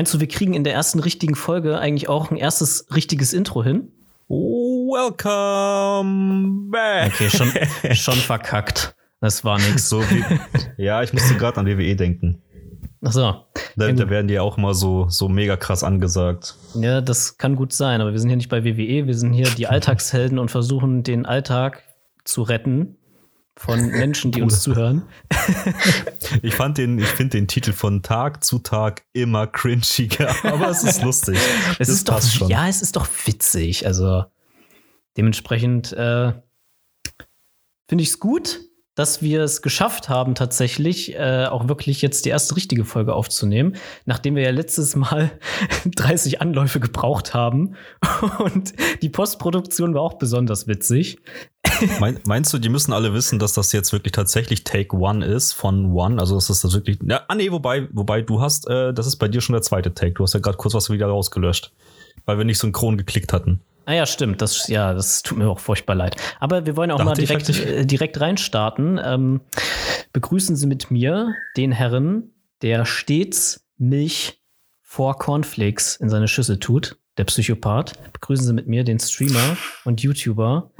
Meinst du, wir kriegen in der ersten richtigen Folge eigentlich auch ein erstes richtiges Intro hin? Welcome back. Okay, schon, schon verkackt. Das war nix. So wie, ja, ich musste gerade an WWE denken. Ach so. Da, da werden die auch immer so, so mega krass angesagt. Ja, das kann gut sein, aber wir sind hier nicht bei WWE, wir sind hier die Alltagshelden und versuchen den Alltag zu retten von Menschen, die uns zuhören. Ich fand den, ich finde den Titel von Tag zu Tag immer cringiger, aber es ist lustig. es Das ist doch, schon. ja, es ist doch witzig. Also dementsprechend äh, finde ich es gut, dass wir es geschafft haben, tatsächlich äh, auch wirklich jetzt die erste richtige Folge aufzunehmen, nachdem wir ja letztes Mal 30 Anläufe gebraucht haben. Und die Postproduktion war auch besonders witzig. Mein, meinst du, die müssen alle wissen, dass das jetzt wirklich tatsächlich Take One ist von One? Also ist das das wirklich. Ja, ah nee, wobei, wobei du hast, äh, das ist bei dir schon der zweite Take. Du hast ja gerade kurz was wieder rausgelöscht, weil wir nicht synchron geklickt hatten. Ah ja, stimmt. Das, ja, das tut mir auch furchtbar leid. Aber wir wollen auch Dachte mal direkt, äh, direkt reinstarten. Ähm, begrüßen Sie mit mir den Herren, der stets Milch vor Cornflakes in seine Schüssel tut, der Psychopath. Begrüßen Sie mit mir den Streamer und YouTuber.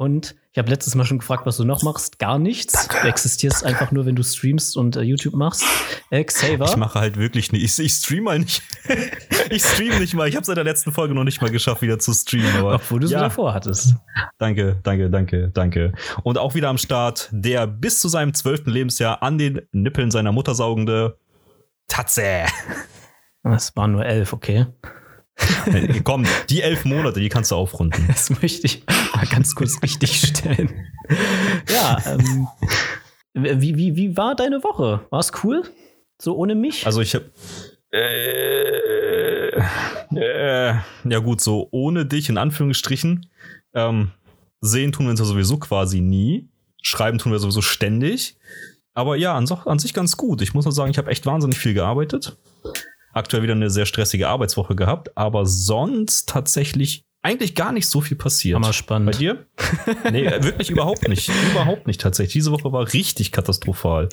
Und ich habe letztes Mal schon gefragt, was du noch machst. Gar nichts. Du existierst einfach nur, wenn du streamst und äh, YouTube machst. Äh, Xaver. Ich mache halt wirklich nicht. Ich, ich stream mal nicht. ich stream nicht mal. Ich habe seit der letzten Folge noch nicht mal geschafft, wieder zu streamen. Aber obwohl du es ja, wieder vorhattest. Danke, danke, danke, danke. Und auch wieder am Start der bis zu seinem zwölften Lebensjahr an den Nippeln seiner Mutter saugende Tatze. Es waren nur elf, okay. Äh, Komm, die elf Monate, die kannst du aufrunden. Das möchte ich mal ganz kurz richtig stellen. Ja, ähm, wie, wie, wie war deine Woche? War es cool? So ohne mich? Also ich habe äh, äh, ja gut, so ohne dich in Anführungsstrichen. Ähm, sehen tun wir uns ja sowieso quasi nie. Schreiben tun wir sowieso ständig. Aber ja, an, an sich ganz gut. Ich muss nur sagen, ich habe echt wahnsinnig viel gearbeitet. Aktuell wieder eine sehr stressige Arbeitswoche gehabt, aber sonst tatsächlich eigentlich gar nicht so viel passiert. Hammer Bei spannend. dir? Nee, wirklich überhaupt nicht. Überhaupt nicht tatsächlich. Diese Woche war richtig katastrophal.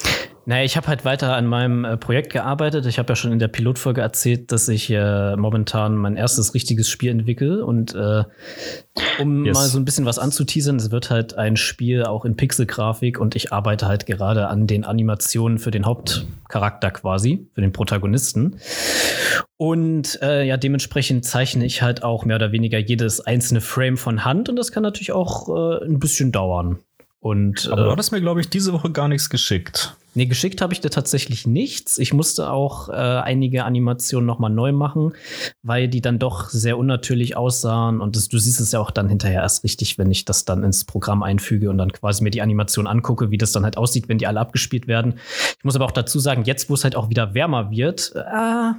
Naja, ich habe halt weiter an meinem äh, Projekt gearbeitet. Ich habe ja schon in der Pilotfolge erzählt, dass ich äh, momentan mein erstes richtiges Spiel entwickle. Und äh, um Yes. mal so ein bisschen was anzuteasern, es wird halt ein Spiel auch in Pixelgrafik und ich arbeite halt gerade an den Animationen für den Hauptcharakter quasi, für den Protagonisten. Und äh, ja, dementsprechend zeichne ich halt auch mehr oder weniger jedes einzelne Frame von Hand und das kann natürlich auch äh, ein bisschen dauern. Und Aber du äh, hattest mir, glaube ich, diese Woche gar nichts geschickt. Nee, geschickt habe ich dir tatsächlich nichts. Ich musste auch äh, einige Animationen nochmal neu machen, weil die dann doch sehr unnatürlich aussahen. Und das, du siehst es ja auch dann hinterher erst richtig, wenn ich das dann ins Programm einfüge und dann quasi mir die Animation angucke, wie das dann halt aussieht, wenn die alle abgespielt werden. Ich muss aber auch dazu sagen, jetzt, wo es halt auch wieder wärmer wird, äh,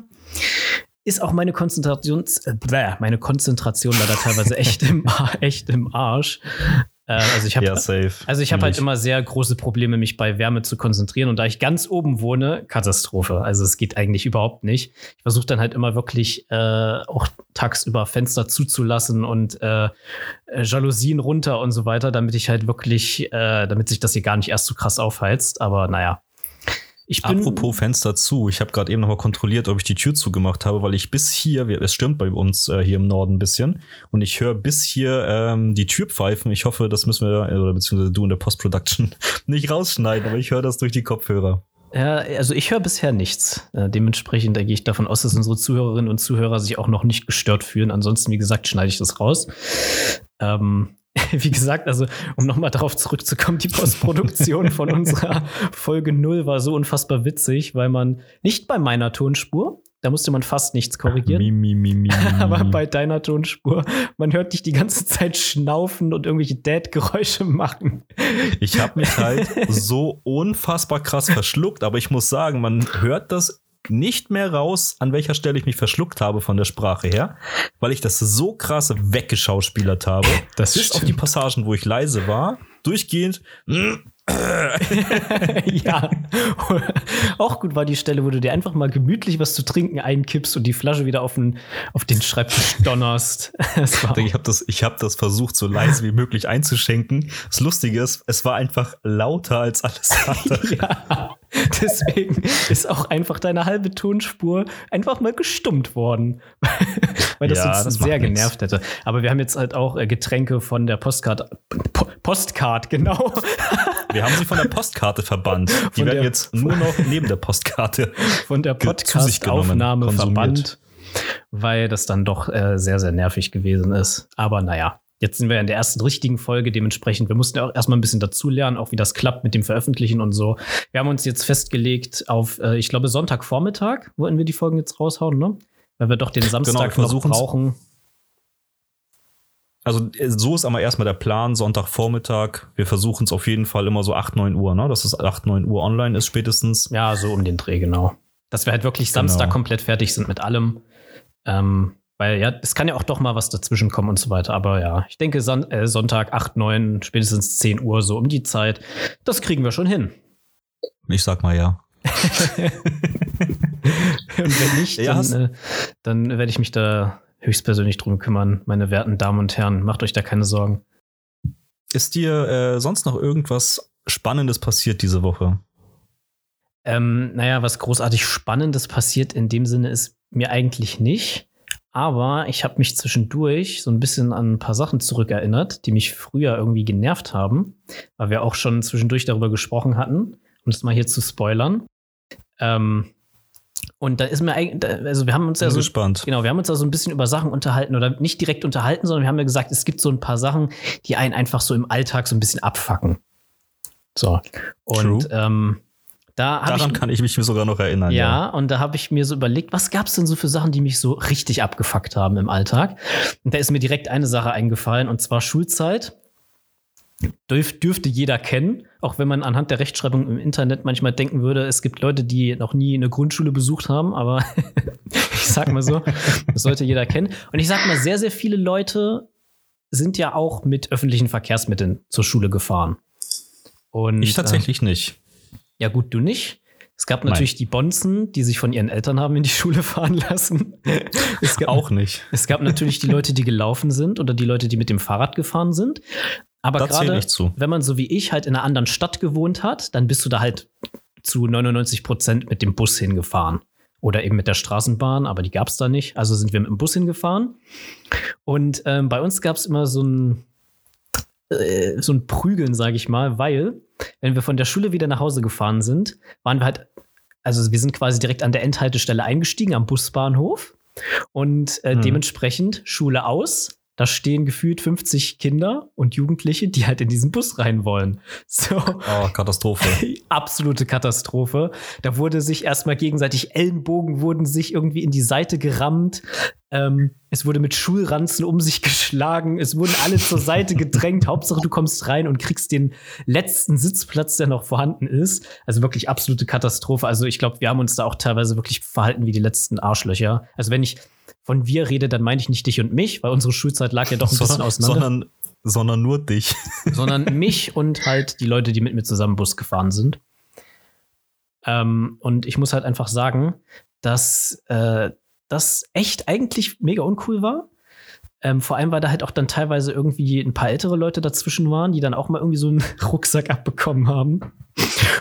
ist auch meine Konzentration, äh, meine Konzentration leider teilweise echt im, echt im Arsch. Äh, also ich habe Ja, also ich habe halt immer sehr große Probleme, mich bei Wärme zu konzentrieren. Und da ich ganz oben wohne, Katastrophe. Also es geht eigentlich überhaupt nicht. Ich versuche dann halt immer wirklich äh, auch tagsüber Fenster zuzulassen und äh, äh, Jalousien runter und so weiter, damit ich halt wirklich, äh, damit sich das hier gar nicht erst so krass aufheizt. Aber naja. Ich bin, Apropos Fenster zu, ich habe gerade eben noch mal kontrolliert, ob ich die Tür zugemacht habe, weil ich bis hier, es stürmt bei uns äh, hier im Norden ein bisschen, und ich höre bis hier ähm, die Tür pfeifen. Ich hoffe, das müssen wir, äh, oder beziehungsweise du in der Post-Production nicht rausschneiden, aber ich höre das durch die Kopfhörer. Ja, also ich höre bisher nichts. Äh, dementsprechend da gehe ich davon aus, dass unsere Zuhörerinnen und Zuhörer sich auch noch nicht gestört fühlen. Ansonsten, wie gesagt, schneide ich das raus. Ähm, wie gesagt, also um nochmal darauf zurückzukommen, die Postproduktion von unserer Folge 0 war so unfassbar witzig, weil man nicht bei meiner Tonspur, da musste man fast nichts korrigieren. Mi, mi, mi, mi. Aber bei deiner Tonspur, man hört dich die ganze Zeit schnaufen und irgendwelche Dad-Geräusche machen. Ich habe mich halt so unfassbar krass verschluckt, aber ich muss sagen, man hört das nicht mehr raus, an welcher Stelle ich mich verschluckt habe von der Sprache her, weil ich das so krass weggeschauspielert habe. Das Bis auf die Passagen, wo ich leise war, durchgehend. ja. Auch gut war die Stelle, wo du dir einfach mal gemütlich was zu trinken einkippst und die Flasche wieder auf den, auf den Schreibtisch donnerst. Ich habe das, ich hab das versucht, so leise wie möglich einzuschenken. Das Lustige ist, es war einfach lauter als alles andere. ja. Deswegen ist auch einfach deine halbe Tonspur einfach mal gestummt worden. Weil das Ja, uns das sehr macht nix. genervt hätte. Aber wir haben jetzt halt auch äh, Getränke von der Postcard. Po Postcard, genau. Wir haben sie von der Postkarte verbannt. Die Von werden der- jetzt nur noch neben der Postkarte. Von der Podcast-Aufnahme verbannt. Weil das dann doch äh, sehr, sehr nervig gewesen ist. Aber naja. Jetzt sind wir in der ersten richtigen Folge, dementsprechend, wir mussten ja auch erstmal ein bisschen dazulernen, auch wie das klappt mit dem Veröffentlichen und so. Wir haben uns jetzt festgelegt auf, äh, ich glaube, Sonntagvormittag wollten wir die Folgen jetzt raushauen, ne? Weil wir doch den Samstag wir noch brauchen. Also äh, so ist aber erstmal der Plan, Sonntagvormittag. Wir versuchen es auf jeden Fall immer so 8, 9 Uhr, ne? Dass es 8, 9 Uhr online ist spätestens. Ja, so um den Dreh, genau. Dass wir halt wirklich Genau. Samstag komplett fertig sind mit allem. Ähm, weil ja, es kann ja auch doch mal was dazwischen kommen und so weiter. Aber ja, ich denke Son äh, Sonntag 8, 9, spätestens 10 Uhr, so um die Zeit. Das kriegen wir schon hin. Ich sag mal ja. Und wenn nicht, Ja, dann, äh, dann werde ich mich da höchstpersönlich drum kümmern, meine werten Damen und Herren. Macht euch da keine Sorgen. Ist dir äh, sonst noch irgendwas Spannendes passiert diese Woche? Ähm, naja, was großartig Spannendes passiert in dem Sinne ist mir eigentlich nicht. Aber ich habe mich zwischendurch so ein bisschen an ein paar Sachen zurückerinnert, die mich früher irgendwie genervt haben, weil wir auch schon zwischendurch darüber gesprochen hatten, um das mal hier zu spoilern. Ähm, und da ist mir eigentlich, also wir haben uns ja so, gespannt. Genau, wir haben uns da so ein bisschen über Sachen unterhalten oder nicht direkt unterhalten, sondern wir haben ja gesagt, es gibt so ein paar Sachen, die einen einfach so im Alltag so ein bisschen abfacken. So. Und True. ähm, da Daran ich. kann ich mich sogar noch erinnern. ja, und da habe ich mir so überlegt, was gab es denn so für Sachen, die mich so richtig abgefuckt haben im Alltag? Und da ist mir direkt eine Sache eingefallen, und zwar Schulzeit. Dürf, dürfte jeder kennen, auch wenn man anhand der Rechtschreibung im Internet manchmal denken würde, es gibt Leute, die noch nie eine Grundschule besucht haben, aber ich sag mal so, das sollte jeder kennen. Und ich sag mal, sehr, sehr viele Leute sind ja auch mit öffentlichen Verkehrsmitteln zur Schule gefahren. Und, Ich tatsächlich nicht. Ja, gut, du nicht. Es gab natürlich die Bonzen, die sich von ihren Eltern haben in die Schule fahren lassen. Es gab, Auch nicht. es gab natürlich die Leute, die gelaufen sind oder die Leute, die mit dem Fahrrad gefahren sind. Aber gerade, wenn man so wie ich halt in einer anderen Stadt gewohnt hat, dann bist du da halt zu 99 Prozent mit dem Bus hingefahren. Oder eben mit der Straßenbahn, aber die gab es da nicht. Also sind wir mit dem Bus hingefahren. Und ähm, bei uns gab es immer so ein, äh, so ein Prügeln, sage ich mal, weil, wenn wir von der Schule wieder nach Hause gefahren sind, waren wir halt, also wir sind quasi direkt an der Endhaltestelle eingestiegen am Busbahnhof. Und äh, Hm. dementsprechend Schule aus. Da stehen gefühlt 50 Kinder und Jugendliche, die halt in diesen Bus rein wollen. So, Oh, Katastrophe. absolute Katastrophe. Da wurde sich erstmal gegenseitig Ellenbogen wurden sich irgendwie in die Seite gerammt. Ähm, es wurde mit Schulranzen um sich geschlagen. Es wurden alle zur Seite gedrängt. Hauptsache, du kommst rein und kriegst den letzten Sitzplatz, der noch vorhanden ist. Also wirklich absolute Katastrophe. Also ich glaube, wir haben uns da auch teilweise wirklich verhalten wie die letzten Arschlöcher. Also wenn ich von wir rede, dann meine ich nicht dich und mich, weil unsere Schulzeit lag ja doch ein bisschen auseinander sondern, sondern nur dich. sondern mich und halt die Leute, die mit mir zusammen Bus gefahren sind. Ähm, und ich muss halt einfach sagen, dass äh, das echt eigentlich mega uncool war. Ähm, vor allem, weil da halt auch dann teilweise irgendwie ein paar ältere Leute dazwischen waren, die dann auch mal irgendwie so einen Rucksack abbekommen haben.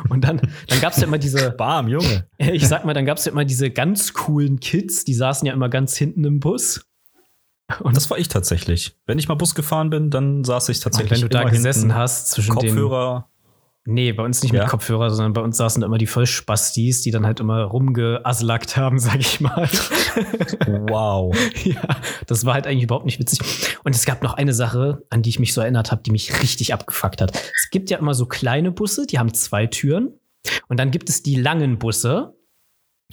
Und dann, dann gab es ja immer diese, Bam, Junge. ich sag mal, dann gab es ja immer diese ganz coolen Kids, die saßen ja immer ganz hinten im Bus. Und das war ich tatsächlich. Wenn ich mal Bus gefahren bin, dann saß ich Und tatsächlich wenn du da gesessen hast zwischen den Kopfhörer. Nee, bei uns nicht Ja. mit Kopfhörer, sondern bei uns saßen da immer die Vollspastis, die dann halt immer rumgeaslackt haben, sag ich mal. Wow. ja, das war halt eigentlich überhaupt nicht witzig. Und es gab noch eine Sache, an die ich mich so erinnert habe, die mich richtig abgefuckt hat. Es gibt ja immer so kleine Busse, die haben zwei Türen. Und dann gibt es die langen Busse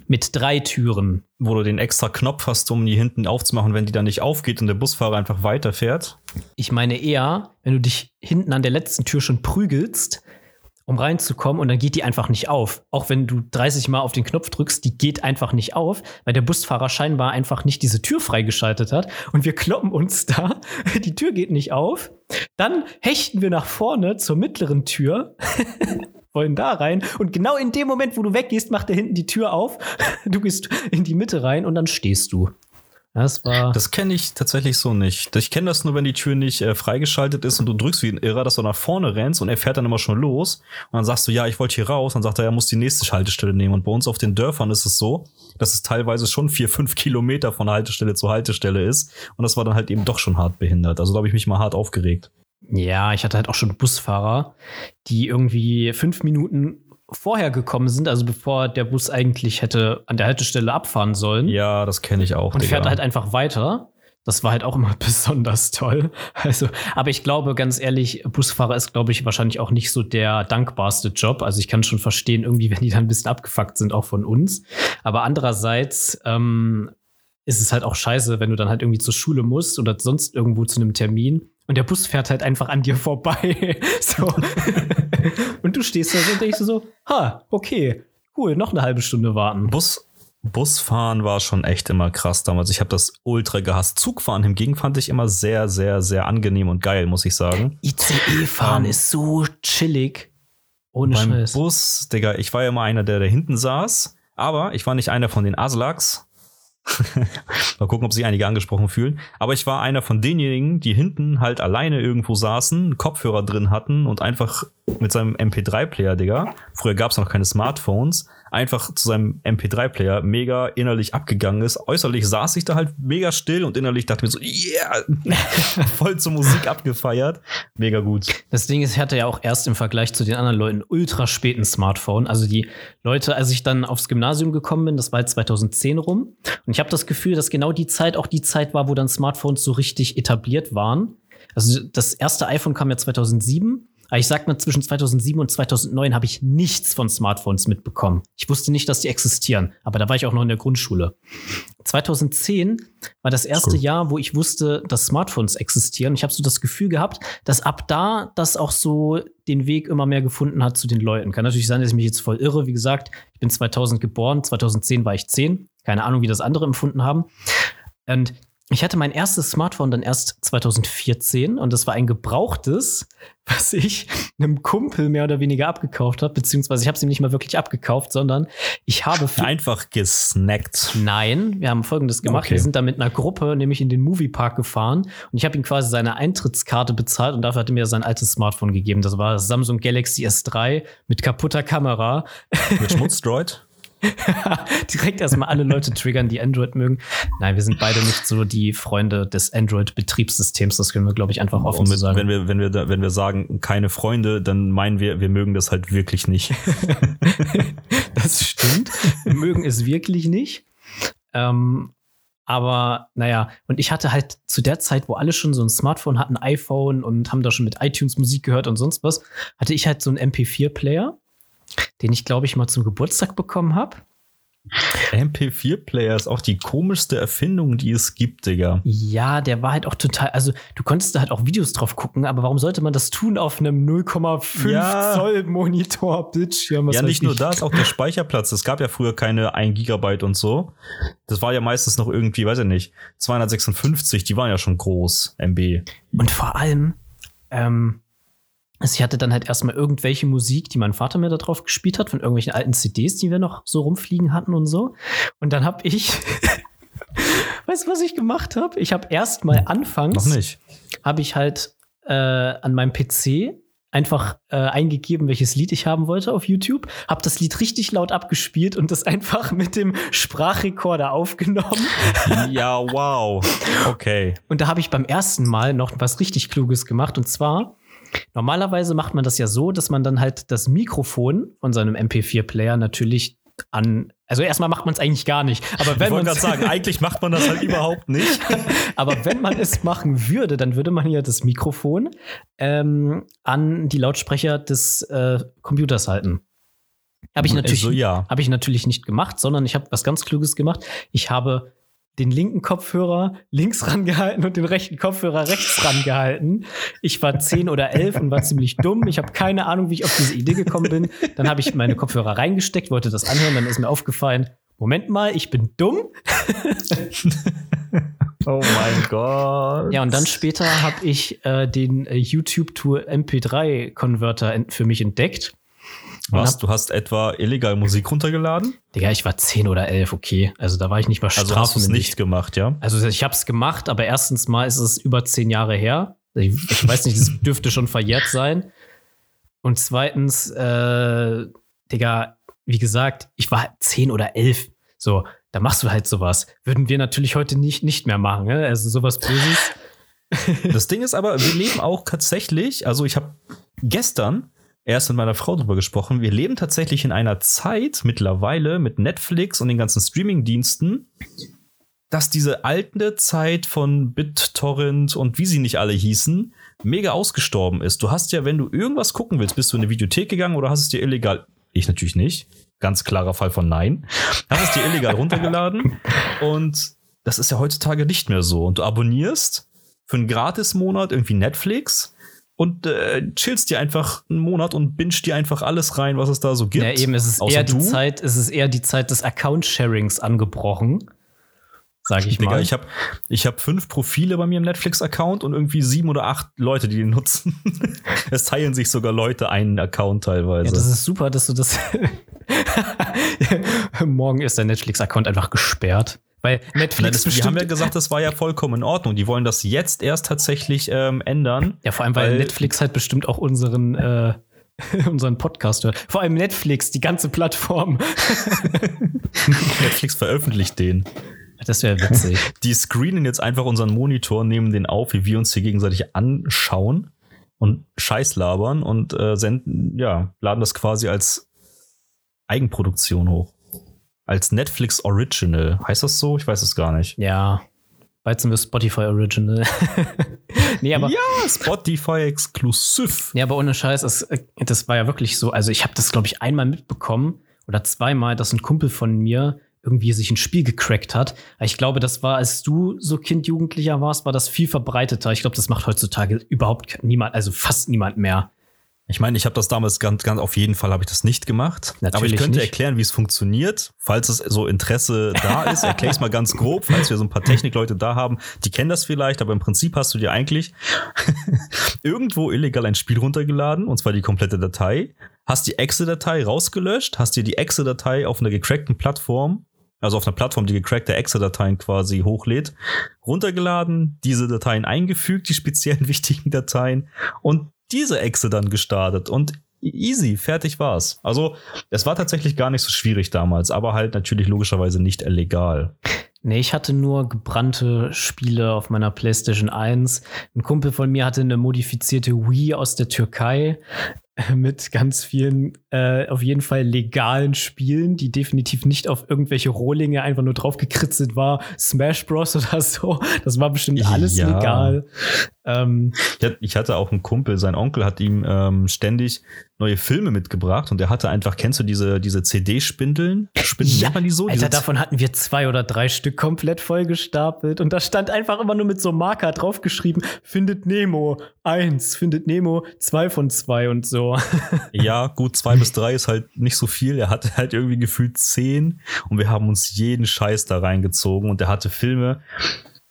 mit drei Türen. Wo du den extra Knopf hast, um die hinten aufzumachen, wenn die dann nicht aufgeht und der Busfahrer einfach weiterfährt. Ich meine eher, wenn du dich hinten an der letzten Tür schon prügelst, um reinzukommen und dann geht die einfach nicht auf. Auch wenn du 30 Mal auf den Knopf drückst, die geht einfach nicht auf, weil der Busfahrer scheinbar einfach nicht diese Tür freigeschaltet hat. Und wir kloppen uns da, die Tür geht nicht auf. Dann hechten wir nach vorne zur mittleren Tür. wollen da rein und genau in dem Moment, wo du weggehst, macht er hinten die Tür auf. Du gehst in die Mitte rein und dann stehst du. Das war. Das kenne ich tatsächlich so nicht. Ich kenne das nur, wenn die Tür nicht äh, freigeschaltet ist und du drückst wie ein Irrer, dass du nach vorne rennst und er fährt dann immer schon los. Und dann sagst du, ja, ich wollte hier raus. Dann sagt er, er muss die nächste Haltestelle nehmen. Und bei uns auf den Dörfern ist es so, dass es teilweise schon vier, fünf Kilometer von Haltestelle zu Haltestelle ist. Und das war dann halt eben doch schon hart behindert. Also da habe ich mich mal hart aufgeregt. Ja, ich hatte halt auch schon Busfahrer, die irgendwie fünf Minuten vorher gekommen sind, also bevor der Bus eigentlich hätte an der Haltestelle abfahren sollen. Ja, das kenne ich auch. Und Digga. fährt halt einfach weiter. Das war halt auch immer besonders toll. Also, aber ich glaube, ganz ehrlich, Busfahrer ist, glaube ich, wahrscheinlich auch nicht so der dankbarste Job. Also ich kann schon verstehen, irgendwie, wenn die dann ein bisschen abgefuckt sind, auch von uns. Aber andererseits ähm, ist es halt auch scheiße, wenn du dann halt irgendwie zur Schule musst oder sonst irgendwo zu einem Termin und der Bus fährt halt einfach an dir vorbei. so. und du stehst da so und denkst so, ha, okay, cool, noch eine halbe Stunde warten. Bus, Busfahren war schon echt immer krass damals. Ich habe das ultra gehasst. Zugfahren hingegen fand ich immer sehr, sehr, sehr angenehm und geil, muss ich sagen. ICE-Fahren um, ähm, ist so chillig. Ohne beim Scheiß. Bus, Digga, ich war ja immer einer, der da hinten saß. Aber ich war nicht einer von den Aslaks, Mal gucken, ob sich einige angesprochen fühlen. Aber ich war einer von denjenigen, die hinten halt alleine irgendwo saßen, Kopfhörer drin hatten und einfach mit seinem MP3-Player, Digga, früher gab es noch keine Smartphones, einfach zu seinem MP3-Player mega innerlich abgegangen ist. Äußerlich saß ich da halt mega still und innerlich dachte mir so, yeah, voll zur Musik abgefeiert. Mega gut. Das Ding ist, ich hatte ja auch erst im Vergleich zu den anderen Leuten ultra späten Smartphone. Also die Leute, als ich dann aufs Gymnasium gekommen bin, das war halt 2010 rum. Und ich habe das Gefühl, dass genau die Zeit auch die Zeit war, wo dann Smartphones so richtig etabliert waren. Also das erste iPhone kam ja 2007 aber ich sag mal, zwischen 2007 und 2009 habe ich nichts von Smartphones mitbekommen. Ich wusste nicht, dass die existieren, aber da war ich auch noch in der Grundschule. 2010 war das erste cool. Jahr, wo ich wusste, dass Smartphones existieren. Ich habe so das Gefühl gehabt, dass ab da das auch so den Weg immer mehr gefunden hat zu den Leuten. Kann natürlich sein, dass ich mich jetzt voll irre. Wie gesagt, ich bin 2000 geboren, 2010 war ich 10. Keine Ahnung, wie das andere empfunden haben. Und ich hatte mein erstes Smartphone dann erst 2014 und das war ein gebrauchtes, was ich einem Kumpel mehr oder weniger abgekauft habe, beziehungsweise ich habe es ihm nicht mal wirklich abgekauft, sondern ich habe einfach gesnackt. Nein, wir haben Folgendes gemacht: okay. Wir sind da mit einer Gruppe nämlich in den Moviepark gefahren und ich habe ihm quasi seine Eintrittskarte bezahlt und dafür hat er mir sein altes Smartphone gegeben. Das war das Samsung Galaxy S3 mit kaputter Kamera. Mit Schmutzdroid? Direkt erstmal alle Leute triggern, die Android mögen. Nein, wir sind beide nicht so die Freunde des Android-Betriebssystems. Das können wir, glaube ich, einfach offen mit, sagen. Wenn wir, wenn, wir, wenn wir sagen, keine Freunde, dann meinen wir, wir mögen das halt wirklich nicht. das stimmt. Wir mögen es wirklich nicht. Ähm, aber naja, und ich hatte halt zu der Zeit, wo alle schon so ein Smartphone hatten, iPhone und haben da schon mit iTunes Musik gehört und sonst was, hatte ich halt so einen MP4-Player den ich, glaube ich, mal zum Geburtstag bekommen habe. MP4-Player ist auch die komischste Erfindung, die es gibt, Digga. Ja, der war halt auch total, also du konntest da halt auch Videos drauf gucken, aber warum sollte man das tun auf einem 0,5 ja. Zoll Monitor Bildschirm? Ja, nicht nur das, auch der Speicherplatz. Es gab ja früher keine 1 Gigabyte und so. Das war ja meistens noch irgendwie, weiß ich nicht, 256, die waren ja schon groß, MB. Und vor allem, ähm, also ich hatte dann halt erstmal irgendwelche Musik, die mein Vater mir da drauf gespielt hat, von irgendwelchen alten CDs, die wir noch so rumfliegen hatten und so. Und dann habe ich, weißt du, was ich gemacht habe? Ich habe erstmal anfangs, noch nicht, habe ich halt äh, an meinem PC einfach äh, eingegeben, welches Lied ich haben wollte auf YouTube, habe das Lied richtig laut abgespielt und das einfach mit dem Sprachrekorder aufgenommen. Ja, wow. Okay. Und da habe ich beim ersten Mal noch was richtig Kluges gemacht und zwar Normalerweise macht man das ja so, dass man dann halt das Mikrofon von seinem MP4-Player natürlich an. Also erstmal macht man es eigentlich gar nicht. Aber wenn wollte gerade sagen, eigentlich macht man das halt überhaupt nicht. Aber wenn man es machen würde, dann würde man ja das Mikrofon ähm, an die Lautsprecher des äh, Computers halten. Habe ich, natürlich, also, ja. hab ich natürlich nicht gemacht, sondern ich habe was ganz Kluges gemacht. Ich habe den linken Kopfhörer links rangehalten und den rechten Kopfhörer rechts rangehalten. Ich war zehn oder elf und war ziemlich dumm. Ich habe keine Ahnung, wie ich auf diese Idee gekommen bin. Dann habe ich meine Kopfhörer reingesteckt, wollte das anhören, dann ist mir aufgefallen, Moment mal, ich bin dumm. oh mein Gott. Ja, und dann später habe ich äh, den äh, YouTube Tour MP3 Converter für mich entdeckt Was? Du hast etwa illegal Musik runtergeladen? Digga, ich war 10 oder 11, okay. Also da war ich nicht mal Also hast du es nicht gemacht, ja? Also ich habe es gemacht, aber erstens mal ist es über 10 Jahre her. Ich, ich weiß nicht, es dürfte schon verjährt sein. Und zweitens, äh, Digga, wie gesagt, ich war 10 oder 11. So, da machst du halt sowas. Würden wir natürlich heute nicht, nicht mehr machen, ne? Also sowas Böses. Das Ding ist aber, wir leben auch tatsächlich, also ich habe gestern erst mit meiner Frau drüber gesprochen, wir leben tatsächlich in einer Zeit mittlerweile mit Netflix und den ganzen Streaming-Diensten, dass diese alte Zeit von BitTorrent und wie sie nicht alle hießen, mega ausgestorben ist. Du hast ja, wenn du irgendwas gucken willst, bist du in eine Videothek gegangen oder hast es dir illegal, ich natürlich nicht, ganz klarer Fall von Nein, hast es dir illegal runtergeladen und das ist ja heutzutage nicht mehr so. Und du abonnierst für einen Gratis-Monat irgendwie Netflix und äh, chillst dir einfach einen Monat und bingst dir einfach alles rein, was es da so gibt. Ja, eben, es ist eher die Zeit, es ist eher die Zeit des Account-Sharings angebrochen. Sag ich Digga, mal. Ich habe ich hab fünf Profile bei mir im Netflix-Account und irgendwie sieben oder acht Leute, die den nutzen. es teilen sich sogar Leute einen Account teilweise. Ja, das ist super, dass du das. Morgen ist der Netflix-Account einfach gesperrt. Weil Netflix Nein, Die haben ja gesagt, das war ja vollkommen in Ordnung. Die wollen das jetzt erst tatsächlich ähm, ändern. Ja, vor allem, weil, weil Netflix halt bestimmt auch unseren, äh, unseren Podcast hört. Vor allem Netflix, die ganze Plattform. Netflix veröffentlicht den. Das wäre witzig. Die screenen jetzt einfach unseren Monitor, nehmen den auf, wie wir uns hier gegenseitig anschauen und Scheiß labern und äh, senden, ja, laden das quasi als Eigenproduktion hoch als Netflix Original. Heißt das so? Ich weiß es gar nicht. Ja. Bald sind wir Spotify Original. nee, aber. Ja, Spotify exklusiv. Ja, aber ohne Scheiß, es, das war ja wirklich so. Also, ich habe das, glaube ich, einmal mitbekommen oder zweimal, dass ein Kumpel von mir irgendwie sich ein Spiel gecrackt hat. Ich glaube, das war, als du so Kind, Jugendlicher warst, war das viel verbreiteter. Ich glaube, das macht heutzutage überhaupt niemand, also fast niemand mehr. Ich meine, ich habe das damals ganz, ganz auf jeden Fall habe ich das nicht gemacht. Natürlich aber ich könnte nicht. erklären, wie es funktioniert. Falls es so Interesse da ist, erkläre ich es mal ganz grob, falls wir so ein paar Technikleute da haben, die kennen das vielleicht, aber im Prinzip hast du dir eigentlich irgendwo illegal ein Spiel runtergeladen, und zwar die komplette Datei, hast die Exe-Datei rausgelöscht, hast dir die Exe-Datei auf einer gecrackten Plattform also auf einer Plattform, die gecrackte Exe-Dateien quasi hochlädt, runtergeladen, diese Dateien eingefügt, die speziellen wichtigen Dateien und diese Echse dann gestartet und easy, fertig war's. Also, es war tatsächlich gar nicht so schwierig damals, aber halt natürlich logischerweise nicht illegal. Nee, ich hatte nur gebrannte Spiele auf meiner PlayStation 1. Ein Kumpel von mir hatte eine modifizierte Wii aus der Türkei mit ganz vielen, äh, auf jeden Fall legalen Spielen, die definitiv nicht auf irgendwelche Rohlinge einfach nur draufgekritzelt war. Smash Bros. oder so. Das war bestimmt alles ja. legal. Ähm, ich hatte auch einen Kumpel, sein Onkel hat ihm ähm, ständig neue Filme mitgebracht und er hatte einfach, kennst du diese, diese CD-Spindeln? Spindeln ja, man die so? Alter, davon hatten wir zwei oder drei Stück komplett vollgestapelt und da stand einfach immer nur mit so einem Marker draufgeschrieben, findet Nemo eins, findet Nemo zwei von zwei und so. ja, gut, zwei bis drei ist halt nicht so viel. Er hatte halt irgendwie gefühlt zehn und wir haben uns jeden Scheiß da reingezogen und er hatte Filme,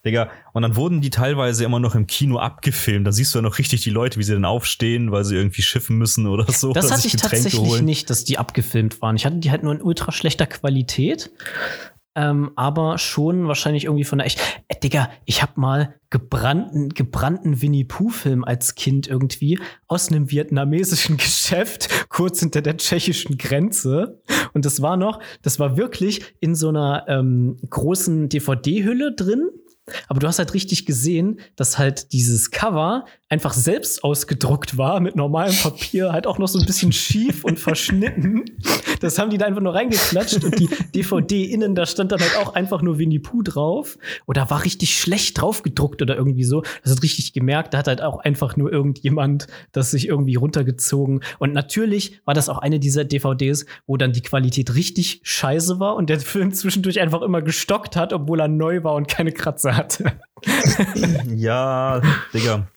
Digga, und dann wurden die teilweise immer noch im Kino abgefilmt. Da siehst du ja noch richtig die Leute, wie sie dann aufstehen, weil sie irgendwie schiffen müssen oder so. Das hatte ich tatsächlich holen. nicht, dass die abgefilmt waren. Ich hatte die halt nur in ultra schlechter Qualität. Ähm, aber schon wahrscheinlich irgendwie von der echt. Äh, Digga, ich hab mal gebrannten, gebrannten Winnie Pooh-Film als Kind irgendwie aus einem vietnamesischen Geschäft kurz hinter der tschechischen Grenze. Und das war noch, das war wirklich in so einer ähm, großen DVD-Hülle drin aber du hast halt richtig gesehen, dass halt dieses Cover einfach selbst ausgedruckt war mit normalem Papier, halt auch noch so ein bisschen schief und verschnitten. Das haben die da einfach nur reingeklatscht und die DVD innen, da stand dann halt auch einfach nur Winnie Pooh drauf. Oder war richtig schlecht drauf gedruckt oder irgendwie so. Das hat richtig gemerkt, da hat halt auch einfach nur irgendjemand das sich irgendwie runtergezogen. Und natürlich war das auch eine dieser DVDs, wo dann die Qualität richtig scheiße war und der Film zwischendurch einfach immer gestockt hat, obwohl er neu war und keine Kratzer hatte. ja, Digga.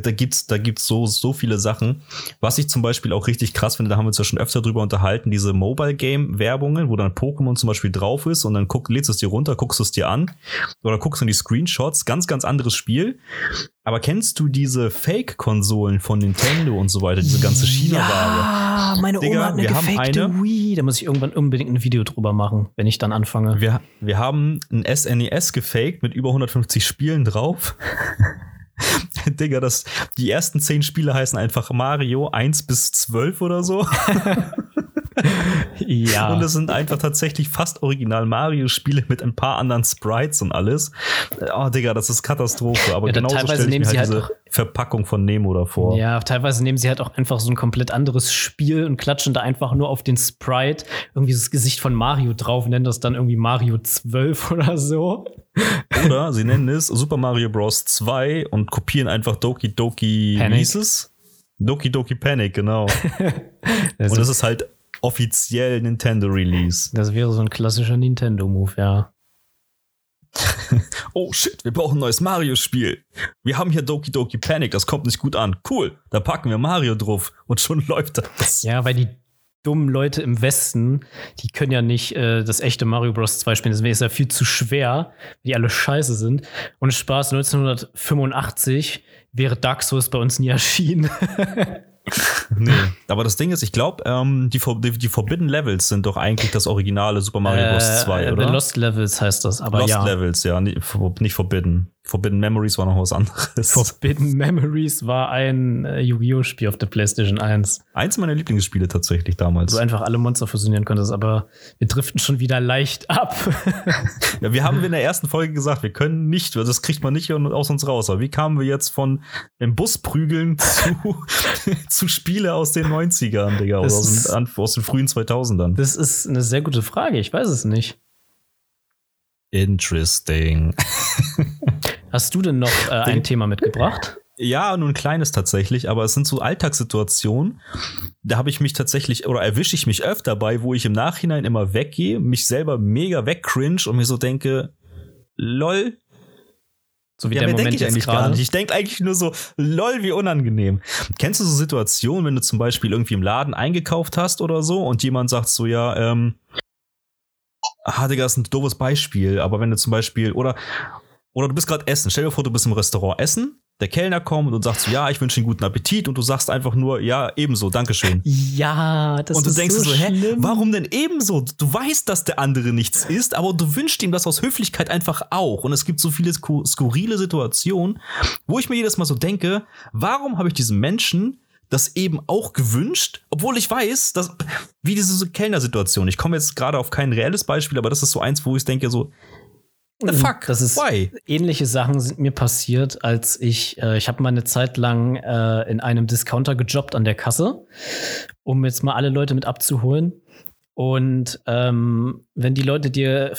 Da gibt's, da gibt's so, so viele Sachen. Was ich zum Beispiel auch richtig krass finde, da haben wir uns ja schon öfter drüber unterhalten, diese Mobile Game Werbungen, wo dann Pokémon zum Beispiel drauf ist und dann guck, lädst du es dir runter, guckst du es dir an oder guckst in die Screenshots. Ganz, ganz anderes Spiel. Aber kennst du diese Fake-Konsolen von Nintendo und so weiter, diese ganze China-Ware? Ja, meine Oma Digga, hat eine wir haben eine- Wii. Da muss ich irgendwann unbedingt ein Video drüber machen, wenn ich dann anfange. Wir, wir haben ein SNES gefaked mit über 150 Spielen drauf. Digga, das, die ersten 10 Spiele heißen einfach Mario 1 bis 12 oder so. ja. Und es sind einfach tatsächlich fast original Mario-Spiele mit ein paar anderen Sprites und alles. Oh, Digga, das ist Katastrophe. Aber Ja, genauso teilweise nehmen mir sie halt halt Verpackung von Nemo davor. Ja, teilweise nehmen sie halt auch einfach so ein komplett anderes Spiel und klatschen da einfach nur auf den Sprite irgendwie das Gesicht von Mario drauf, nennen das dann irgendwie Mario 12 oder so. Oder sie nennen es Super Mario Bros. 2 und kopieren einfach Doki Doki Panic. Doki Doki Panic, genau. Also, Und das ist halt offiziell Nintendo Release. das wäre so ein klassischer Nintendo-Move, ja. Oh shit, wir brauchen ein neues Mario-Spiel. Wir haben hier Doki Doki Panic, das kommt nicht gut an. Cool, da packen wir Mario drauf und schon läuft das. Ja, weil die dummen Leute im Westen, die können ja nicht äh, das echte Mario Bros. 2 spielen. Das wäre ja viel zu schwer, weil die alle scheiße sind. Und Spaß, 1985 wäre Dark Souls bei uns nie erschienen. Nee. Aber das Ding ist, ich glaube, ähm, die, die, die Forbidden Levels sind doch eigentlich das originale Super Mario Bros. 2, Äh, oder? The Lost Levels heißt das, aber Lost ja. Levels, ja, nicht, nicht Forbidden. Forbidden Memories war noch was anderes. Forbidden Memories war ein äh, Yu-Gi-Oh! Spiel auf der PlayStation 1, Eins meiner Lieblingsspiele tatsächlich damals. wo du einfach alle Monster fusionieren konntest, aber wir driften schon wieder leicht ab. Ja, wir haben in der ersten Folge gesagt, wir können nicht, das kriegt man nicht aus uns raus. Aber wie kamen wir jetzt von im Bus prügeln zu, zu Spiele aus den 90ern, Digga, oder aus den, aus den frühen 2000ern? Das ist eine sehr gute Frage, ich weiß es nicht. Interesting. Hast du denn noch äh, ein Thema mitgebracht? Ja, nur ein kleines tatsächlich, aber es sind so Alltagssituationen, da habe ich mich tatsächlich oder erwische ich mich öfter bei, wo ich im Nachhinein immer weggehe, mich selber mega wegcringe und mir so denke, lol, So wie ja, der mehr denke Moment ich eigentlich gar gerade. nicht. Ich denke eigentlich nur so, lol, wie unangenehm. Kennst du so Situationen, wenn du zum Beispiel irgendwie im Laden eingekauft hast oder so und jemand sagt so, ja, ähm, ah, Digga, das ist ein doofes Beispiel, aber wenn du zum Beispiel, oder, oder du bist gerade essen, stell dir vor, du bist im Restaurant essen, der Kellner kommt und sagt so, ja, ich wünsche Ihnen guten Appetit und du sagst einfach nur, ja, ebenso, Dankeschön. Ja, das und du ist denkst so dir so, hä, warum denn ebenso? Du weißt, dass der andere nichts ist, aber du wünschst ihm das aus Höflichkeit einfach auch. Und es gibt so viele sku- skurrile Situationen, wo ich mir jedes Mal so denke, warum habe ich diesem Menschen das eben auch gewünscht, obwohl ich weiß, dass, wie diese so Kellnersituation. Ich komme jetzt gerade auf kein reelles Beispiel, aber das ist so eins, wo ich denke so, the fuck, Das ist why? ähnliche Sachen sind mir passiert, als ich äh, ich habe mal eine Zeit lang äh, in einem Discounter gejobbt an der Kasse, um jetzt mal alle Leute mit abzuholen. Und ähm, wenn die Leute dir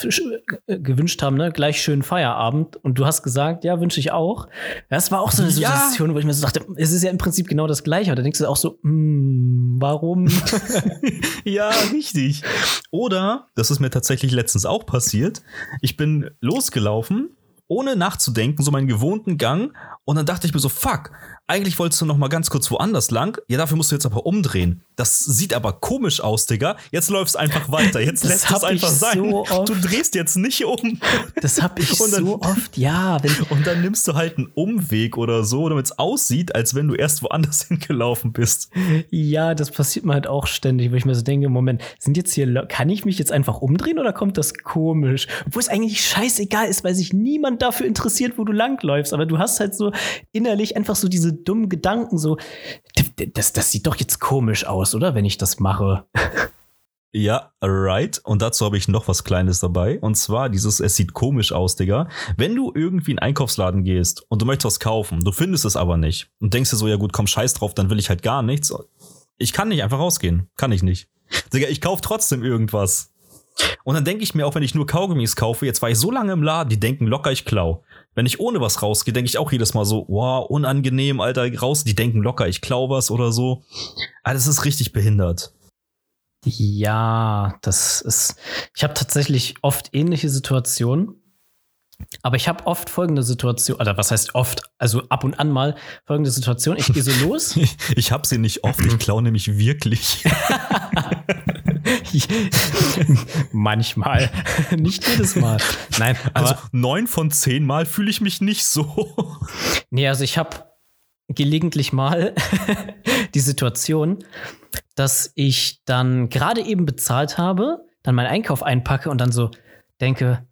äh, gewünscht haben, ne, gleich schönen Feierabend, und du hast gesagt, ja, wünsche ich auch. Das war auch so eine Ja. Situation, wo ich mir so dachte, es ist ja im Prinzip genau das Gleiche. Aber da denkst du auch so, hm, warum? Ja, richtig. Oder, das ist mir tatsächlich letztens auch passiert, ich bin losgelaufen, ohne nachzudenken, so meinen gewohnten Gang, und dann dachte ich mir so, fuck, eigentlich wolltest du noch mal ganz kurz woanders lang. Ja, dafür musst du jetzt aber umdrehen. Das sieht aber komisch aus, Digga. Jetzt läufst einfach weiter. Jetzt Das lässt hab es einfach sein. so. Du drehst jetzt nicht um. Das habe ich dann- so oft, ja. Und dann nimmst du halt einen Umweg oder so, damit es aussieht, als wenn du erst woanders hingelaufen bist. Ja, das passiert mir halt auch ständig, wo ich mir so denke, Moment, sind jetzt hier, kann ich mich jetzt einfach umdrehen oder kommt das komisch? Obwohl es eigentlich scheißegal ist, weil sich niemand dafür interessiert, wo du langläufst. Aber du hast halt so innerlich einfach so diese dummen Gedanken, so, das, das sieht doch jetzt komisch aus, oder? Wenn ich das mache. Ja, right. Und dazu habe ich noch was Kleines dabei. Und zwar dieses, es sieht komisch aus, Digga. Wenn du irgendwie in einen Einkaufsladen gehst und du möchtest was kaufen, du findest es aber nicht und denkst dir so, ja gut, komm, scheiß drauf, dann will ich halt gar nichts. Ich kann nicht einfach rausgehen. Kann ich nicht. Digga, ich kauf trotzdem irgendwas. Und dann denke ich mir auch, wenn ich nur Kaugummis kaufe, jetzt war ich so lange im Laden, die denken locker, ich klau. Wenn ich ohne was rausgehe, denke ich auch jedes Mal so, wow, unangenehm, Alter, raus. Die denken locker, ich klau was oder so. Aber das ist richtig behindert. Ja, das ist. Ich habe tatsächlich oft ähnliche Situationen. Aber ich habe oft folgende Situation, oder was heißt oft, also ab und an mal folgende Situation. Ich gehe so los. Ich, ich habe sie nicht oft, ich klaue nämlich wirklich. Manchmal. nicht jedes Mal. Nein, also neun von zehn Mal fühle ich mich nicht so. Nee, also ich habe gelegentlich mal die Situation, dass ich dann gerade eben bezahlt habe, dann meinen Einkauf einpacke und dann so denke,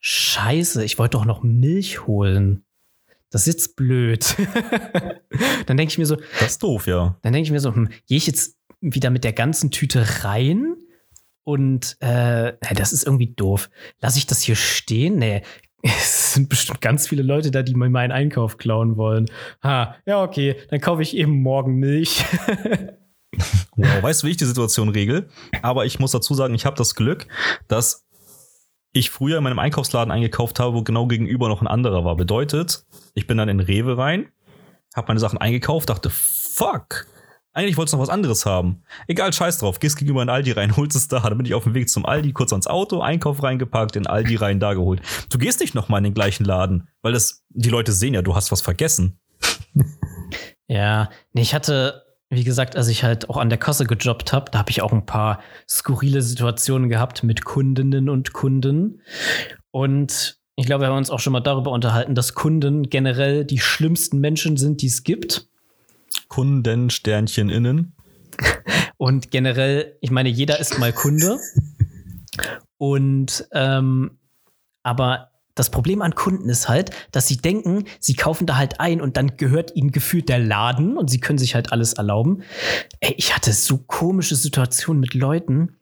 Scheiße, ich wollte doch noch Milch holen. Das ist jetzt blöd. dann denke ich mir so. Das ist doof, ja. Dann denke ich mir so, hm, gehe ich jetzt wieder mit der ganzen Tüte rein? Und äh, das ist irgendwie doof. Lass ich das hier stehen? Nee, es sind bestimmt ganz viele Leute da, die mir meinen Einkauf klauen wollen. Ha, ja, okay, dann kaufe ich eben morgen Milch. wow, weißt du, wie ich die Situation regel? Aber ich muss dazu sagen, ich habe das Glück, dass ich früher in meinem Einkaufsladen eingekauft habe, wo genau gegenüber noch ein anderer war. Bedeutet, ich bin dann in Rewe rein, habe meine Sachen eingekauft, dachte, fuck, eigentlich wollte ich noch was anderes haben. Egal, scheiß drauf, gehst gegenüber in Aldi rein, holst es da, dann bin ich auf dem Weg zum Aldi, kurz ans Auto, Einkauf reingepackt, in Aldi rein, da geholt. Du gehst nicht nochmal in den gleichen Laden, weil das, die Leute sehen ja, du hast was vergessen. ja, nee, ich hatte wie gesagt, als ich halt auch an der Kasse gejobbt habe, da habe ich auch ein paar skurrile Situationen gehabt mit Kundinnen und Kunden. Und ich glaube, wir haben uns auch schon mal darüber unterhalten, dass Kunden generell die schlimmsten Menschen sind, die es gibt. Kunden, Sternchen innen. Und generell, ich meine, jeder ist mal Kunde. Und ähm, aber das Problem an Kunden ist halt, dass sie denken, sie kaufen da halt ein und dann gehört ihnen gefühlt der Laden und sie können sich halt alles erlauben. Ey, ich hatte so komische Situationen mit Leuten.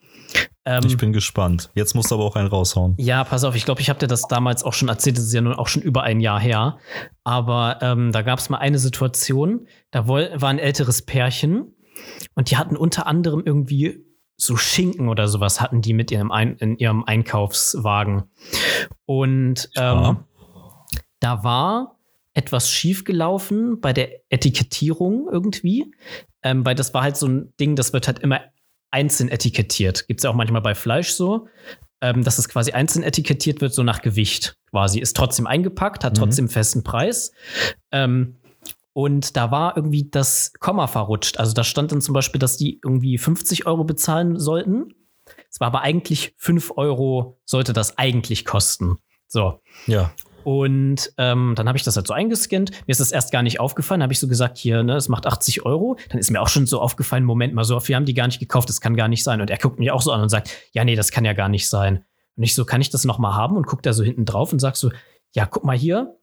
Ähm, ich bin gespannt. Jetzt musst du aber auch einen raushauen. Ja, pass auf, ich glaube, ich habe dir das damals auch schon erzählt, das ist ja nun auch schon über ein Jahr her. Aber ähm, da gab es mal eine Situation, da war ein älteres Pärchen und die hatten unter anderem irgendwie so Schinken oder sowas hatten die mit ihrem Ein in ihrem Einkaufswagen. Und ähm, da war etwas schiefgelaufen bei der Etikettierung irgendwie, ähm, weil das war halt so ein Ding, das wird halt immer einzeln etikettiert. Gibt es ja auch manchmal bei Fleisch so, ähm, dass es quasi einzeln etikettiert wird, so nach Gewicht quasi. Ist trotzdem eingepackt, hat mhm. trotzdem festen Preis. Ähm, und da war irgendwie das Komma verrutscht. Also da stand dann zum Beispiel, dass die irgendwie 50 Euro bezahlen sollten. Es war aber eigentlich 5 Euro, sollte das eigentlich kosten. So. Ja. Und ähm, dann habe ich das halt so eingescannt. Mir ist das erst gar nicht aufgefallen. Habe ich so gesagt, hier, ne, es macht 80 Euro. Dann ist mir auch schon so aufgefallen, Moment mal, so wir haben die gar nicht gekauft, das kann gar nicht sein. Und er guckt mich auch so an und sagt, ja, nee, das kann ja gar nicht sein. Und ich so, kann ich das noch mal haben? Und guckt da so hinten drauf und sagt so, ja, guck mal hier,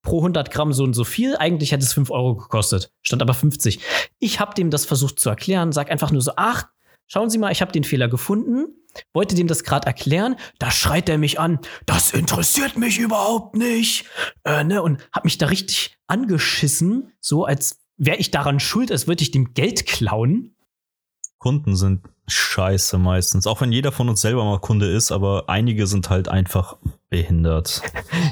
pro 100 Gramm so und so viel. Eigentlich hätte es 5 Euro gekostet, stand aber 50. Ich habe dem das versucht zu erklären, sag einfach nur so, ach, schauen Sie mal, ich habe den Fehler gefunden. Wollte dem das gerade erklären, da schreit er mich an, das interessiert mich überhaupt nicht. Äh, ne, und hat mich da richtig angeschissen, so als wäre ich daran schuld, als würde ich dem Geld klauen. Kunden sind scheiße meistens. Auch wenn jeder von uns selber mal Kunde ist, aber einige sind halt einfach behindert.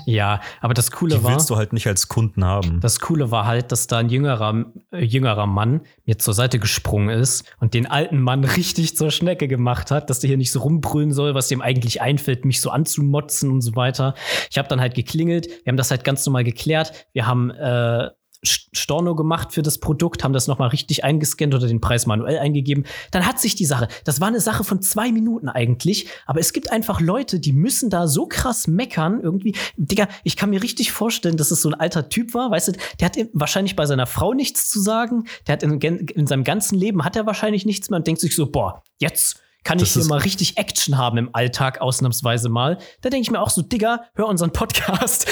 ja, aber das Coole Die war. willst du halt nicht als Kunden haben. Das Coole war halt, dass da ein jüngerer, äh, jüngerer Mann mir zur Seite gesprungen ist und den alten Mann richtig zur Schnecke gemacht hat, dass der hier nicht so rumbrüllen soll, was dem eigentlich einfällt, mich so anzumotzen und so weiter. Ich habe dann halt geklingelt, wir haben das halt ganz normal geklärt. Wir haben äh, Storno gemacht für das Produkt, haben das nochmal richtig eingescannt oder den Preis manuell eingegeben. Dann hat sich die Sache, das war eine Sache von zwei Minuten eigentlich, aber es gibt einfach Leute, die müssen da so krass meckern irgendwie. Digga, ich kann mir richtig vorstellen, dass es so ein alter Typ war, weißt du, der hat wahrscheinlich bei seiner Frau nichts zu sagen, der hat in, in seinem ganzen Leben hat er wahrscheinlich nichts mehr und denkt sich so, boah, jetzt kann das ich hier mal richtig Action haben im Alltag, ausnahmsweise mal. Da denke ich mir auch so, Digga, hör unseren Podcast.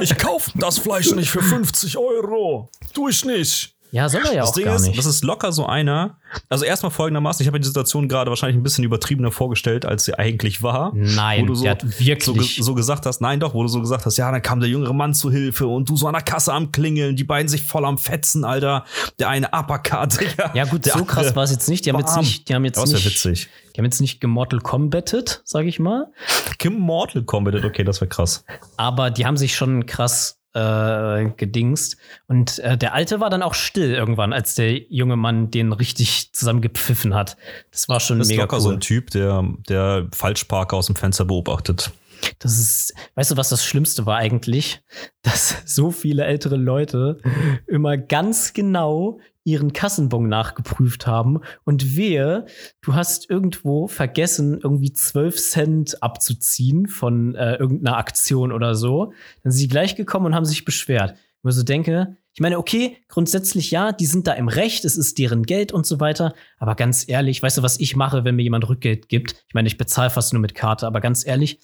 ich kaufe das Fleisch nicht für 50 Euro. Tu ich nicht. Ja, soll er ja das auch Ding gar ist, nicht. Das ist locker so einer. Also erstmal folgendermaßen, ich habe mir die Situation gerade wahrscheinlich ein bisschen übertriebener vorgestellt, als sie eigentlich war. Nein, wo du so, wirklich so, so, gesagt hast, nein doch, wo du so gesagt hast, ja, dann kam der jüngere Mann zu Hilfe und du so an der Kasse am Klingeln, die beiden sich voll am Fetzen, Alter. Der eine Uppercut, ja. Ja gut, so krass war es jetzt nicht. Die haben jetzt nicht, die haben jetzt das nicht, witzig. Die haben jetzt nicht gemortal combated, sag ich mal. Gemortal combated, okay, das wäre krass. Aber die haben sich schon krass äh, gedingst. Und äh, der Alte war dann auch still irgendwann, als der junge Mann den richtig zusammengepfiffen hat. Das war schon das ist mega locker cool. so ein Typ, der, der Falschparker aus dem Fenster beobachtet. Das ist, weißt du, was das Schlimmste war eigentlich? Dass so viele ältere Leute immer ganz genau ihren Kassenbon nachgeprüft haben und wehe, du hast irgendwo vergessen, irgendwie 12 Cent abzuziehen von äh, irgendeiner Aktion oder so. Dann sind sie gleich gekommen und haben sich beschwert. Ich mir so denke, ich meine, okay, grundsätzlich ja, die sind da im Recht, es ist deren Geld und so weiter. Aber ganz ehrlich, weißt du, was ich mache, wenn mir jemand Rückgeld gibt? Ich meine, ich bezahle fast nur mit Karte, aber ganz ehrlich,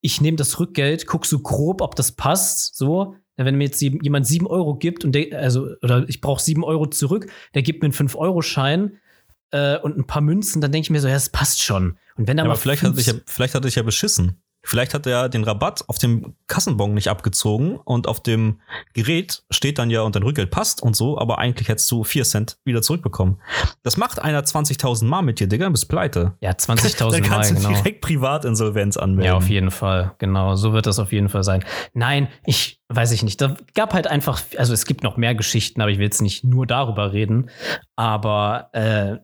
ich nehme das Rückgeld, guck so grob, ob das passt, so. Wenn mir jetzt jemand sieben Euro gibt und der, also, oder ich brauche sieben Euro zurück, der gibt mir einen fünf euro schein äh, und ein paar Münzen, dann denke ich mir so, ja, das passt schon. Und wenn da ja, aber vielleicht hat, dich ja, vielleicht hat dich ja beschissen. Vielleicht hat er den Rabatt auf dem Kassenbon nicht abgezogen und auf dem Gerät steht dann ja und dein Rückgeld passt und so, aber eigentlich hättest du 4 Cent wieder zurückbekommen. Das macht einer 20.000 Mal mit dir, Digga, bist pleite. Ja, 20.000 Mal, Dann kannst du genau. direkt Privatinsolvenz anmelden. Ja, auf jeden Fall. Genau, so wird das auf jeden Fall sein. Nein, ich weiß ich nicht. Da gab halt einfach, also es gibt noch mehr Geschichten, aber ich will jetzt nicht nur darüber reden. Aber äh,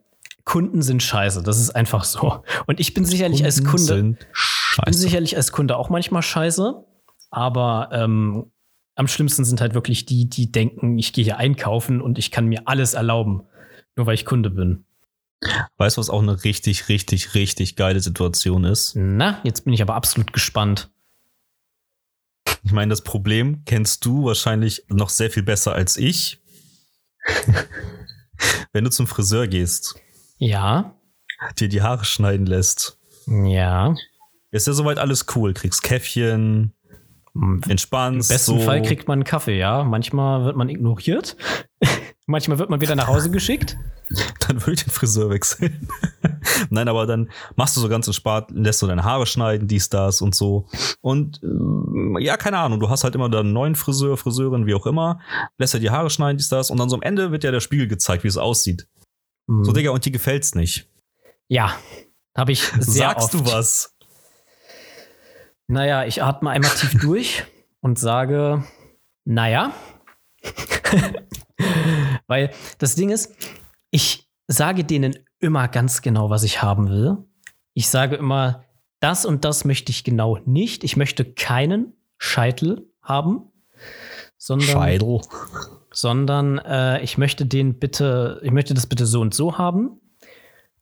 Kunden sind scheiße. Das ist einfach so. Und ich bin sicherlich als Kunden Kunde, sind ich bin scheiße. sicherlich als Kunde auch manchmal scheiße. Aber ähm, am schlimmsten sind halt wirklich die, die denken, ich gehe hier einkaufen und ich kann mir alles erlauben, nur weil ich Kunde bin. Weißt du, was auch eine richtig, richtig, richtig geile Situation ist? Na, jetzt bin ich aber absolut gespannt. Ich meine, das Problem kennst du wahrscheinlich noch sehr viel besser als ich. Wenn du zum Friseur gehst, Ja, dir die Haare schneiden lässt, ja. Ist ja soweit alles cool. Kriegst Käffchen, Im entspannst. besten so. Fall kriegt man einen Kaffee, ja. Manchmal wird man ignoriert. Manchmal wird man wieder nach Hause geschickt. dann würde ich den Friseur wechseln. Nein, aber dann machst du so ganz entspannt, lässt du deine Haare schneiden, dies, das und so. Und ähm, ja, keine Ahnung, du hast halt immer dann einen neuen Friseur, Friseurin, wie auch immer, lässt er die Haare schneiden, dies, das. Und dann so am Ende wird ja der Spiegel gezeigt, wie es aussieht. Hm. So, Digga, und dir gefällt's nicht. Ja, habe ich sehr Sagst oft. du was? Naja, ich atme einmal tief durch und sage, naja. Weil das Ding ist, ich sage denen immer ganz genau, was ich haben will. Ich sage immer, das und das möchte ich genau nicht. Ich möchte keinen Scheitel haben, sondern, Scheidel. sondern äh, ich möchte den bitte, ich möchte das bitte so und so haben.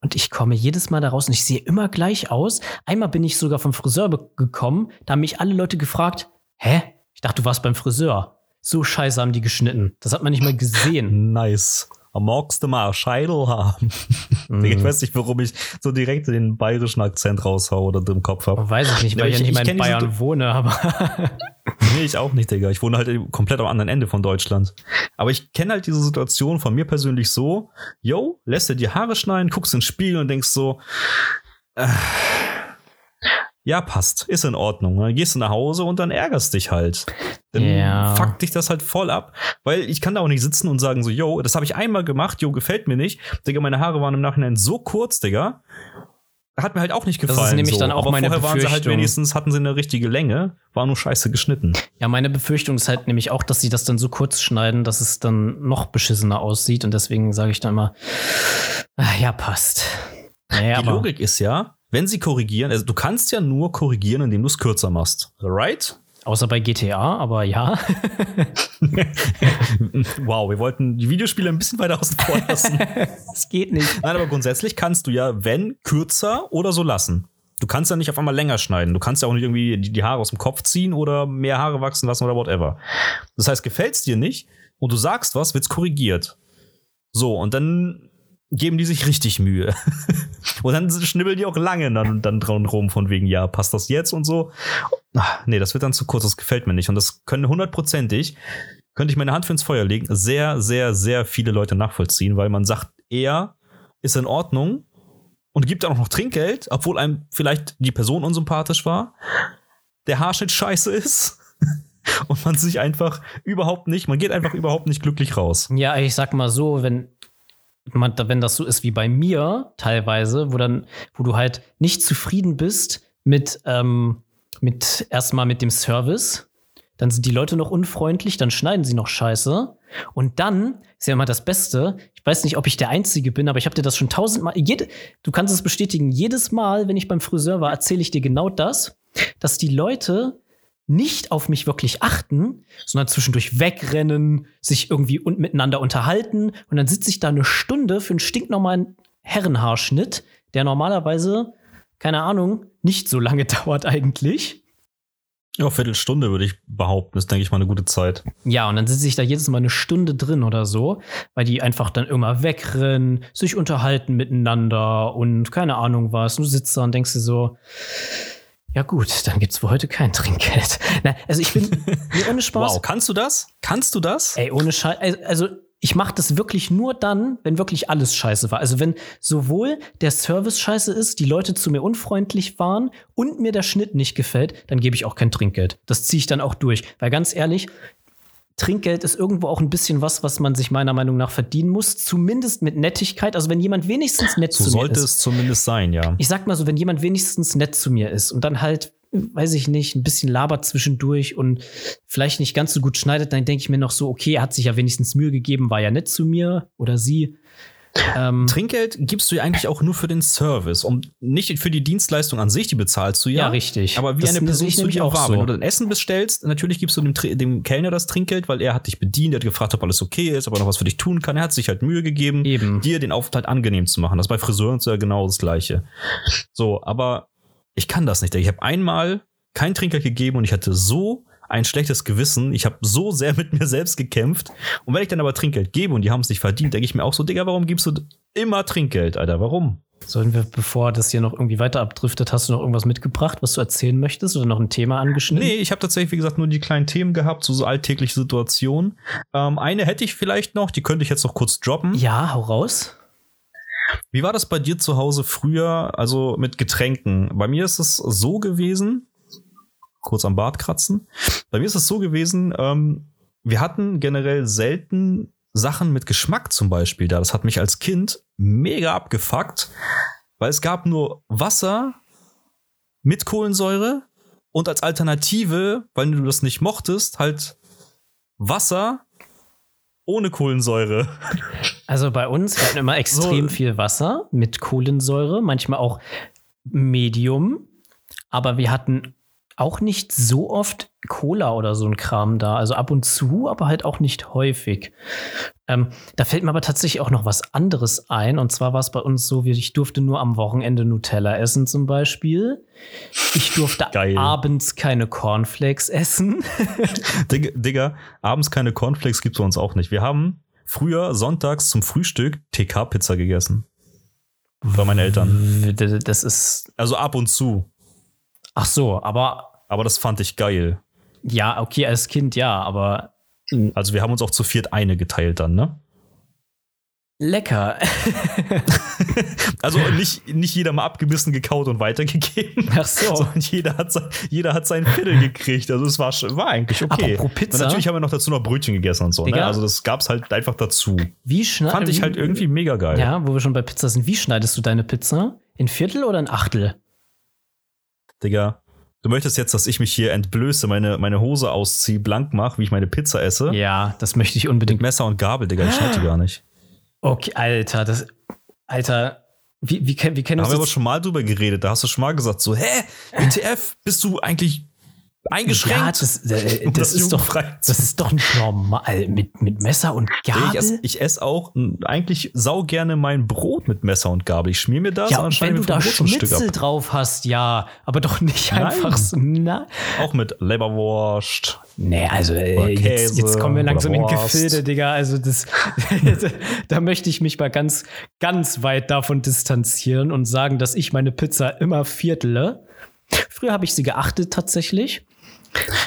Und ich komme jedes Mal da raus und ich sehe immer gleich aus. Einmal bin ich sogar vom Friseur gekommen, da haben mich alle Leute gefragt, hä? Ich dachte, du warst beim Friseur. So scheiße haben die geschnitten. Das hat man nicht mal gesehen. Nice. Am magst du mal Scheidel haben. Mhm. Ich weiß nicht, warum ich so direkt den bayerischen Akzent raushau oder im Kopf habe. Weiß ich nicht, weil Ja, ich, ja nicht ich in Bayern wohne, aber Nee, ich auch nicht, Digga. Ich wohne halt komplett am anderen Ende von Deutschland. Aber ich kenne halt diese Situation von mir persönlich so, yo, lässt dir die Haare schneiden, guckst ins Spiegel und denkst so, äh, ja, passt, ist in Ordnung. Dann gehst du nach Hause und dann ärgerst dich halt. Dann Ja. fuckt dich das halt voll ab. Weil ich kann da auch nicht sitzen und sagen so, yo, das habe ich einmal gemacht, yo, gefällt mir nicht. Digga, meine Haare waren im Nachhinein so kurz, Digga. Hat mir halt auch nicht ist gefallen. nämlich so. dann auch Aber meine vorher waren sie halt Befürchtung. wenigstens, hatten sie eine richtige Länge, war nur scheiße geschnitten. ja, meine Befürchtung ist halt nämlich auch, dass sie das dann so kurz schneiden, dass es dann noch beschissener aussieht. Und deswegen sage ich dann immer, ja, passt. Naja, Die Logik ist ja, wenn sie korrigieren, also du kannst ja nur korrigieren, indem du es kürzer machst. Right? außer bei GTA, aber ja. wow, wir wollten die Videospiele ein bisschen weiter außen vor lassen. Es geht nicht. Nein, aber grundsätzlich kannst du ja, wenn, kürzer oder so lassen. Du kannst ja nicht auf einmal länger schneiden. Du kannst ja auch nicht irgendwie die, die Haare aus dem Kopf ziehen oder mehr Haare wachsen lassen oder whatever. Das heißt, gefällt's dir nicht und du sagst was, wird's korrigiert. So, und dann geben die sich richtig Mühe. und dann schnibbeln die auch lange dann, dann dran rum von wegen, ja, passt das jetzt und so. Ach, nee, das wird dann zu kurz, das gefällt mir nicht. Und das können hundertprozentig, könnte ich meine Hand für ins Feuer legen, sehr, sehr, sehr viele Leute nachvollziehen, weil man sagt, er ist in Ordnung und gibt auch noch Trinkgeld, obwohl einem vielleicht die Person unsympathisch war, der Haarschnitt scheiße ist und man sich einfach überhaupt nicht, man geht einfach überhaupt nicht glücklich raus. Ja, ich sag mal so, wenn wenn das so ist wie bei mir teilweise, wo dann, wo du halt nicht zufrieden bist mit, ähm, mit erstmal mit dem Service, dann sind die Leute noch unfreundlich, dann schneiden sie noch scheiße. Und dann ist ja immer das Beste. Ich weiß nicht, ob ich der Einzige bin, aber ich habe dir das schon tausendmal. Jede, du kannst es bestätigen. Jedes Mal, wenn ich beim Friseur war, erzähle ich dir genau das, dass die Leute nicht auf mich wirklich achten, sondern zwischendurch wegrennen, sich irgendwie und miteinander unterhalten. Und dann sitze ich da eine Stunde für einen stinknormalen Herrenhaarschnitt, der normalerweise, keine Ahnung, nicht so lange dauert eigentlich. Ja, Viertelstunde würde ich behaupten, ist, denke ich mal, eine gute Zeit. Ja, und dann sitze ich da jedes Mal eine Stunde drin oder so, weil die einfach dann immer wegrennen, sich unterhalten miteinander und keine Ahnung was. Und du sitzt da und denkst dir so, ja gut, dann gibt's für heute kein Trinkgeld. Nein, also ich bin nee, ohne Spaß. Wow, kannst du das? Kannst du das? Ey, ohne Scheiß. Also ich mache das wirklich nur dann, wenn wirklich alles scheiße war. Also wenn sowohl der Service scheiße ist, die Leute zu mir unfreundlich waren und mir der Schnitt nicht gefällt, dann gebe ich auch kein Trinkgeld. Das ziehe ich dann auch durch. Weil ganz ehrlich, Trinkgeld ist irgendwo auch ein bisschen was, was man sich meiner Meinung nach verdienen muss. Zumindest mit Nettigkeit. Also wenn jemand wenigstens nett so zu mir ist. sollte es zumindest sein, ja. Ich sag mal so, wenn jemand wenigstens nett zu mir ist und dann halt, weiß ich nicht, ein bisschen labert zwischendurch und vielleicht nicht ganz so gut schneidet, dann denke ich mir noch so, okay, er hat sich ja wenigstens Mühe gegeben, war ja nett zu mir oder sie. Ähm, Trinkgeld gibst du ja eigentlich auch nur für den Service, um nicht für die Dienstleistung an sich, die bezahlst du ja. Ja, richtig. Aber wie Das eine Person zu dir auch war. so. Wenn du dein Essen bestellst, natürlich gibst du dem, dem Kellner das Trinkgeld, weil er hat dich bedient, er hat gefragt, ob alles okay ist, ob er noch was für dich tun kann. Er hat sich halt Mühe gegeben, Eben. dir den Aufenthalt angenehm zu machen. Das ist bei Friseuren so ja genau das Gleiche. So, aber ich kann das nicht. Ich habe einmal kein Trinkgeld gegeben und ich hatte so ein schlechtes Gewissen. Ich habe so sehr mit mir selbst gekämpft. Und wenn ich dann aber Trinkgeld gebe und die haben es nicht verdient, denke ich mir auch so, Digga, warum gibst du immer Trinkgeld, Alter? Warum? Sollen wir, bevor das hier noch irgendwie weiter abdriftet, hast du noch irgendwas mitgebracht, was du erzählen möchtest oder noch ein Thema angeschnitten? Nee, ich habe tatsächlich, wie gesagt, nur die kleinen Themen gehabt, so, so alltägliche Situationen. Ähm, eine hätte ich vielleicht noch, die könnte ich jetzt noch kurz droppen. Ja, hau raus. Wie war das bei dir zu Hause früher, also mit Getränken? Bei mir ist es so gewesen, kurz am Bart kratzen. Bei mir ist es so gewesen, ähm, wir hatten generell selten Sachen mit Geschmack zum Beispiel da. Das hat mich als Kind mega abgefuckt, weil es gab nur Wasser mit Kohlensäure und als Alternative, weil du das nicht mochtest, halt Wasser ohne Kohlensäure. Also bei uns, wir hatten immer extrem So. viel Wasser mit Kohlensäure, manchmal auch Medium, aber wir hatten auch nicht so oft Cola oder so ein Kram da. Also ab und zu, aber halt auch nicht häufig. Ähm, da fällt mir aber tatsächlich auch noch was anderes ein. Und zwar war es bei uns so, wie ich durfte nur am Wochenende Nutella essen zum Beispiel. Ich durfte Geil. abends keine Cornflakes essen. Digga, Digga, abends keine Cornflakes gibt's bei uns auch nicht. Wir haben früher sonntags zum Frühstück TK-Pizza gegessen. Bei meinen Eltern. Das ist. Also ab und zu. Ach so, aber Aber das fand ich geil. ja, okay, als Kind ja, aber Also wir haben uns auch zu viert eine geteilt dann, ne? lecker. Also nicht, nicht jeder mal abgebissen, gekaut und weitergegeben. Ach so. Sondern jeder hat, sein, jeder hat seinen Viertel gekriegt. Also es war, war eigentlich okay. Apropos Pizza. Und natürlich haben wir noch dazu noch Brötchen gegessen und so. Ne? Also das gab's halt einfach dazu. Wie schneidest Fand ich halt irgendwie mega geil. Ja, wo wir schon bei Pizza sind. Wie schneidest du deine Pizza? In Viertel oder in Achtel? Digga, du möchtest jetzt, dass ich mich hier entblöße, meine, meine Hose ausziehe, blank mache, wie ich meine Pizza esse? Ja, das möchte ich unbedingt. Messer und Gabel, Digga, ich schneide die gar nicht. Okay, Alter, das. Alter, wie, wie, wie kennen Da wir haben wir aber schon mal drüber geredet. Da hast du schon mal gesagt, so, hä, WTF, bist du eigentlich eingeschränkt? Ja, das, äh, das, das ist doch, das ist doch nicht normal. Mit, mit Messer und Gabel? ich esse ich ess auch mm, eigentlich sau gerne mein Brot mit Messer und Gabel. Ich schmier mir das ja, und schneide wenn mir du da Schnitzel drauf hast, ja, aber doch nicht Nein. einfach so. Na, Auch mit Leberwurst. Nee, also äh, jetzt, jetzt kommen wir langsam in. Gefilde, Digga. Also das, da möchte ich mich mal ganz, ganz weit davon distanzieren und sagen, dass ich meine Pizza immer viertele. Früher habe ich sie geachtet tatsächlich.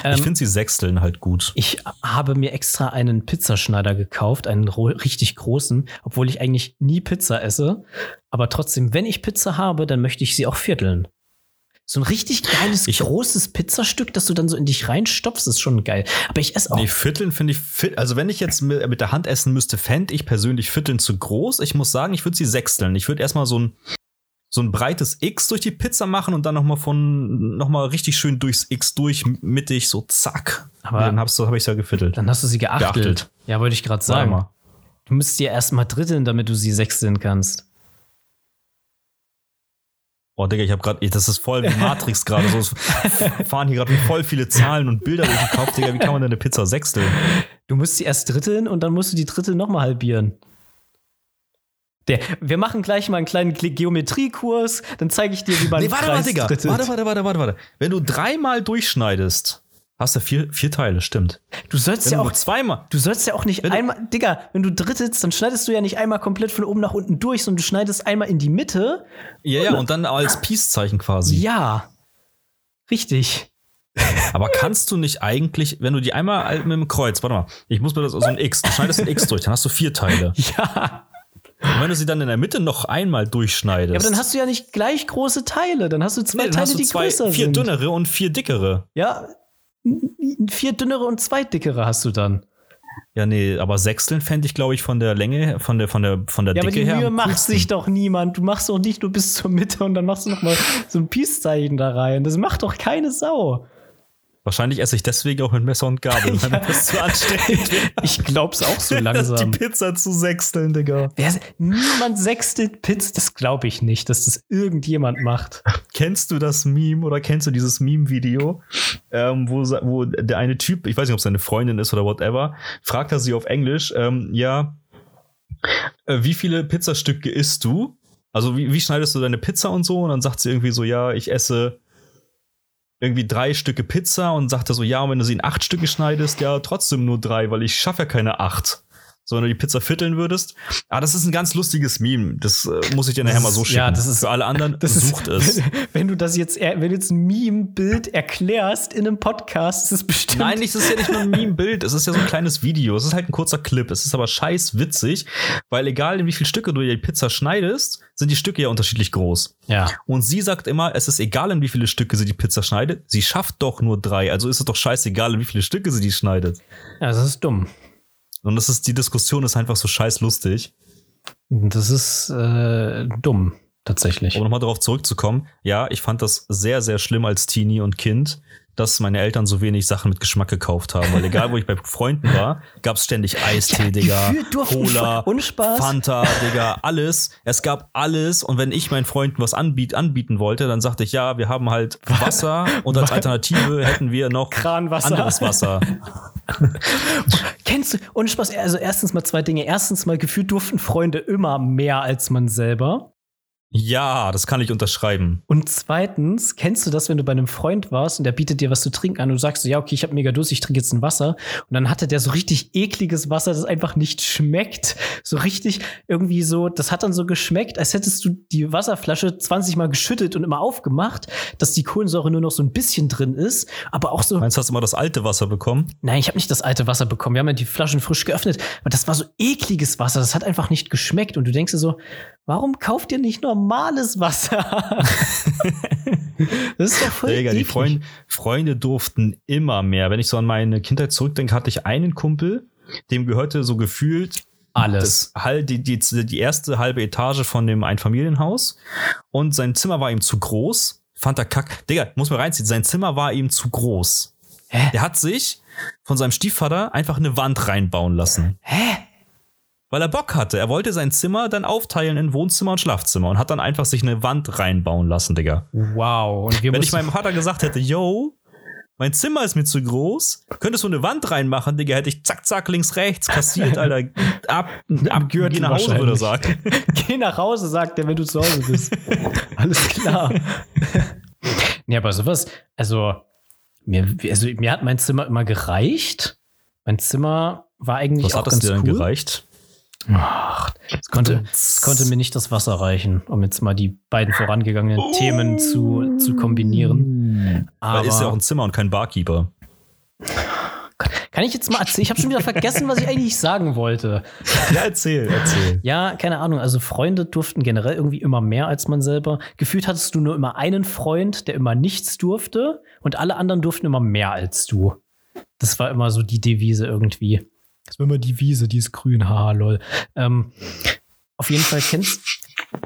Ähm, ich finde sie sechsteln halt gut. Ich habe mir extra einen Pizzaschneider gekauft, einen richtig großen, obwohl ich eigentlich nie Pizza esse. Aber trotzdem, wenn ich Pizza habe, dann möchte ich sie auch vierteln. So ein richtig geiles, Ich- großes Pizzastück, das du dann so in dich reinstopfst, ist schon geil. Aber ich esse auch Nee, Vierteln finde ich, also wenn ich jetzt mit, mit der Hand essen müsste, fände ich persönlich Vierteln zu groß. Ich muss sagen, ich würde sie sechsteln. Ich würde erstmal so ein, so ein breites X durch die Pizza machen und dann nochmal von, nochmal richtig schön durchs X durch, mittig, so zack. Aber dann hab's, hab ich ja gefittelt. Dann hast du sie geachtelt. geachtelt. Ja, wollte ich gerade sagen. Mal. Du müsstest dir erstmal dritteln, damit du sie sechsteln kannst. Oh, Digga, ich hab grad, das ist voll wie Matrix gerade. So fahren hier gerade voll viele Zahlen und Bilder durch den Kopf, Digga. Wie kann man denn eine Pizza sechsteln? Du musst sie erst dritteln und dann musst du die Drittel nochmal halbieren. Der, wir machen gleich mal einen kleinen Geometriekurs, dann zeige ich dir, wie man nee, warte mal, Digga. Warte, warte, warte, warte, warte. Wenn du dreimal durchschneidest, hast du vier, vier Teile, stimmt. Du sollst wenn ja auch zweimal. Du sollst ja auch nicht wenn einmal, Digga, wenn du drittelst, dann schneidest du ja nicht einmal komplett von oben nach unten durch, sondern du schneidest einmal in die Mitte. Ja, ja, und dann als Peace-Zeichen quasi. Ja. Richtig. Aber kannst du nicht eigentlich, wenn du die einmal mit dem Kreuz, warte mal, ich muss mir das so ein X, du schneidest ein X durch, dann hast du vier Teile. Ja. Und wenn du sie dann in der Mitte noch einmal durchschneidest. Ja, aber dann hast du ja nicht gleich große Teile. Dann hast du zwei nee, Teile, die zwei, größer vier sind. Vier dünnere und vier dickere. Ja, vier dünnere und zwei dickere hast du dann. Ja, nee, aber Sechsteln fände ich, glaube ich, von der Länge, von der, von der, von der ja, Dicke her. Aber die Mühe macht sich doch niemand. Du machst doch nicht nur bis zur Mitte und dann machst du noch mal so ein Peace-Zeichen da rein. Das macht doch keine Sau. Wahrscheinlich esse ich deswegen auch mit Messer und Gabel, ja. weil das zu anstrengend. Ich glaub's auch so langsam. Die Pizza zu sechsteln, Digga. Wer, niemand sechstelt Pizza, das glaube ich nicht, dass das irgendjemand macht. Kennst du das Meme oder kennst du dieses Meme-Video, ähm, wo, wo der eine Typ, ich weiß nicht, ob es seine Freundin ist oder whatever, fragt er sie auf Englisch, ähm, ja, äh, wie viele Pizzastücke isst du? Also wie, wie schneidest du deine Pizza und so? Und dann sagt sie irgendwie so, ja, ich esse irgendwie drei Stücke Pizza und sagte so, ja, und wenn du sie in acht Stücke schneidest, ja, trotzdem nur drei, weil ich schaffe ja keine acht so wenn du die Pizza vierteln würdest. Ah, das ist ein ganz lustiges Meme. Das äh, muss ich dir nachher mal so schicken. Ja, das ist für alle anderen. Das sucht ist, es. Wenn du das jetzt, wenn du jetzt ein Meme-Bild erklärst in einem Podcast, ist es bestimmt. Nein, das ist ja nicht nur ein Meme-Bild. Es ist ja so ein kleines Video. Es ist halt ein kurzer Clip. Es ist aber scheiß witzig, weil egal in wie viele Stücke du die Pizza schneidest, sind die Stücke ja unterschiedlich groß. Ja. Und sie sagt immer, es ist egal in wie viele Stücke sie die Pizza schneidet. Sie schafft doch nur drei. Also ist es doch scheißegal, in wie viele Stücke sie die schneidet. Ja, das ist dumm. Und das ist, die Diskussion ist einfach so scheiß lustig. Das ist äh, dumm, tatsächlich. Um nochmal darauf zurückzukommen, ja, ich fand das sehr, sehr schlimm als Teenie und Kind, dass meine Eltern so wenig Sachen mit Geschmack gekauft haben. Weil egal, wo ich bei Freunden war, gab es ständig Eistee, ja, Digga, Cola. Fanta, Digga, alles. Es gab alles. Und wenn ich meinen Freunden was anbiet, anbieten wollte, dann sagte ich, ja, wir haben halt Wasser und als Alternative hätten wir noch Kranwasser. anderes Wasser. Kennst du, ohne Spaß, also erstens mal zwei Dinge. Erstens mal, gefühlt durften Freunde immer mehr als man selber. Ja, das kann ich unterschreiben. Und zweitens, kennst du das, wenn du bei einem Freund warst und der bietet dir was zu trinken an und du sagst, ja, okay, ich habe mega Durst, ich trinke jetzt ein Wasser. Und dann hatte der so richtig ekliges Wasser, das einfach nicht schmeckt. So richtig irgendwie so, das hat dann so geschmeckt, als hättest du die Wasserflasche 20 Mal geschüttet und immer aufgemacht, dass die Kohlensäure nur noch so ein bisschen drin ist. Aber auch so. Meinst du, hast du immer das alte Wasser bekommen? Nein, ich habe nicht das alte Wasser bekommen. Wir haben ja die Flaschen frisch geöffnet. Aber das war so ekliges Wasser, das hat einfach nicht geschmeckt. Und du denkst dir so, warum kauft ihr nicht normales Wasser? das ist doch voll Digga, die Freund, Freunde durften immer mehr. Wenn ich so an meine Kindheit zurückdenke, hatte ich einen Kumpel, dem gehörte so gefühlt alles. Das, die, die, die erste halbe Etage von dem Einfamilienhaus. Und sein Zimmer war ihm zu groß. Fand er kack. Digga, muss man reinziehen. Sein Zimmer war ihm zu groß. Hä? Der hat sich von seinem Stiefvater einfach eine Wand reinbauen lassen. Hä? Weil er Bock hatte. Er wollte sein Zimmer dann aufteilen in Wohnzimmer und Schlafzimmer und hat dann einfach sich eine Wand reinbauen lassen, Digga. Wow. Und Wenn ich meinem Vater gesagt hätte, yo, mein Zimmer ist mir zu groß, könntest du eine Wand reinmachen, Digga, hätte ich zack, zack, links, rechts kassiert, Alter. Ab, ab, geh nach Hause, würde er sagen. geh nach Hause, sagt er, wenn du zu Hause bist. Alles klar. ja, aber sowas, also mir, also mir hat mein Zimmer immer gereicht. Mein Zimmer war eigentlich Was auch ganz cool. Was hat es dir denn gereicht? Ach, es konnte, es konnte mir nicht das Wasser reichen, um jetzt mal die beiden vorangegangenen oh. Themen zu, zu kombinieren. Aber Weil ist ja auch ein Zimmer und kein Barkeeper. Kann ich jetzt mal erzählen? Ich habe schon wieder vergessen, was ich eigentlich sagen wollte. Ja, erzähl, erzähl. Ja, keine Ahnung. Also Freunde durften generell irgendwie immer mehr als man selber. Gefühlt hattest du nur immer einen Freund, der immer nichts durfte und alle anderen durften immer mehr als du. Das war immer so die Devise irgendwie. Das war immer die Wiese, die ist grün, haha, lol. Ähm, auf jeden Fall kennst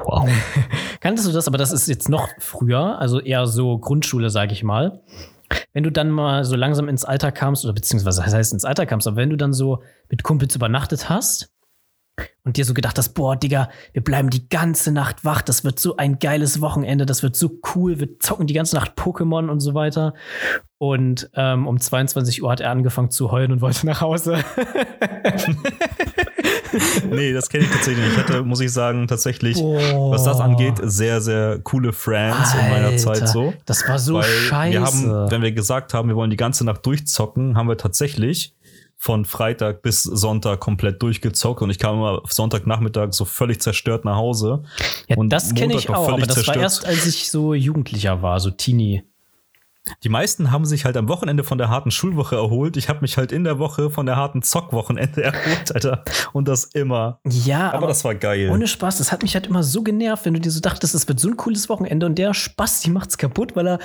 Wow. Kanntest du das? Aber das ist jetzt noch früher, also eher so Grundschule, sage ich mal. Wenn du dann mal so langsam ins Alter kamst, oder beziehungsweise das heißt ins Alter kamst, aber wenn du dann so mit Kumpels übernachtet hast und dir so gedacht hast, boah, Digga, wir bleiben die ganze Nacht wach, das wird so ein geiles Wochenende, das wird so cool, wir zocken die ganze Nacht Pokémon und so weiter. Und ähm, um 22 Uhr hat er angefangen zu heulen und wollte nach Hause. nee, das kenne ich tatsächlich nicht. Ich hatte, muss ich sagen, tatsächlich, Boah. was das angeht, sehr, sehr coole Friends Alter, in meiner Zeit so. Das war so scheiße. Wir haben, wenn wir gesagt haben, wir wollen die ganze Nacht durchzocken, haben wir tatsächlich von Freitag bis Sonntag komplett durchgezockt und ich kam immer Sonntagnachmittag so völlig zerstört nach Hause. Ja, und das kenne ich auch, aber das zerstört. war erst, als ich so Jugendlicher war, so Teenie. Die meisten haben sich halt am Wochenende von der harten Schulwoche erholt. Ich habe mich halt in der Woche von der harten Zockwochenende erholt, Alter. Und das immer. Ja, aber, aber, das war geil. Ohne Spaß, das hat mich halt immer so genervt, wenn du dir so dachtest, es wird so ein cooles Wochenende und der Spaß, die macht's kaputt, weil er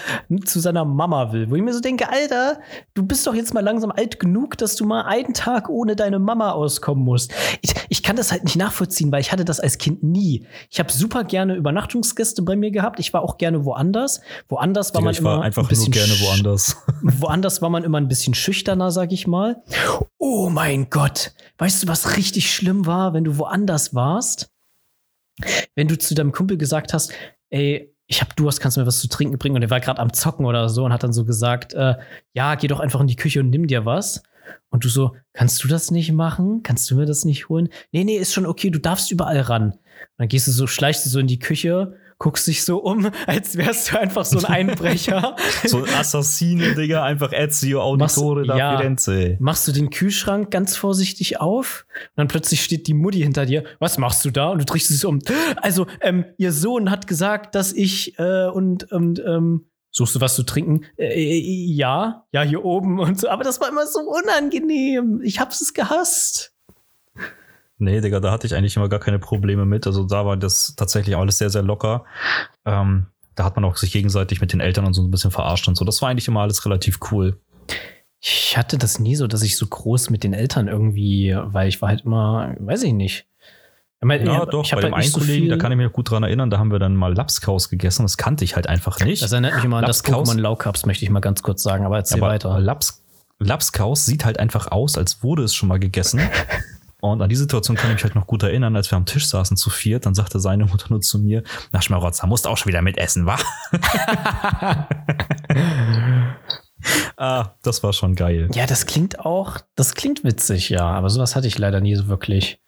zu seiner Mama will. Wo ich mir so denke, Alter, du bist doch jetzt mal langsam alt genug, dass du mal einen Tag ohne deine Mama auskommen musst. Ich, ich kann das halt nicht nachvollziehen, weil ich hatte das als Kind nie. Ich habe super gerne Übernachtungsgäste bei mir gehabt. Ich war auch gerne woanders. Woanders war man ich war einfach ein bisschen gerne woanders. woanders war man immer ein bisschen schüchterner, sag ich mal. Oh mein Gott. Weißt du, was richtig schlimm war, wenn du woanders warst? Wenn du zu deinem Kumpel gesagt hast, ey, ich hab Durst, kannst du mir was zu trinken bringen? Und er war gerade am Zocken oder so und hat dann so gesagt, äh, ja, geh doch einfach in die Küche und nimm dir was. Und du so, kannst du das nicht machen? Kannst du mir das nicht holen? Nee, nee, ist schon okay, du darfst überall ran. Und dann gehst du so, schleichst du so in die Küche guckst dich so um, als wärst du einfach so ein Einbrecher. so ein Assassine, Digga, einfach Ezio Auditore da ja, Firenze. Machst du den Kühlschrank ganz vorsichtig auf und dann plötzlich steht die Mutti hinter dir. Was machst du da? Und du drehst dich um. Also, ähm, ihr Sohn hat gesagt, dass ich äh, und, und ähm, Suchst du was zu trinken? Äh, äh, ja, ja, hier oben und so. Aber das war immer so unangenehm. Ich hab's es gehasst. Nee, Digga, da hatte ich eigentlich immer gar keine Probleme mit. Also da war das tatsächlich alles sehr, sehr locker. Ähm, da hat man auch sich gegenseitig mit den Eltern und so ein bisschen verarscht und so. Das war eigentlich immer alles relativ cool. Ich hatte das nie so, dass ich so groß mit den Eltern irgendwie, weil ich war halt immer, weiß ich nicht. Ich mein, ja, doch, ich bei dem halt einen Kollegen, so da kann ich mich gut dran erinnern, da haben wir dann mal Lapskaus gegessen. Das kannte ich halt einfach nicht. Das erinnert mich immer an das Pokémon Laukaps, möchte ich mal ganz kurz sagen, aber erzähl aber weiter. Laps, Lapskaus sieht halt einfach aus, als wurde es schon mal gegessen. Und an die Situation kann ich mich halt noch gut erinnern, als wir am Tisch saßen zu viert, dann sagte seine Mutter nur zu mir, na Schmarotzer, musst auch schon wieder mitessen, wa? ah, das war schon geil. Ja, das klingt auch, das klingt witzig, ja, aber sowas hatte ich leider nie so wirklich.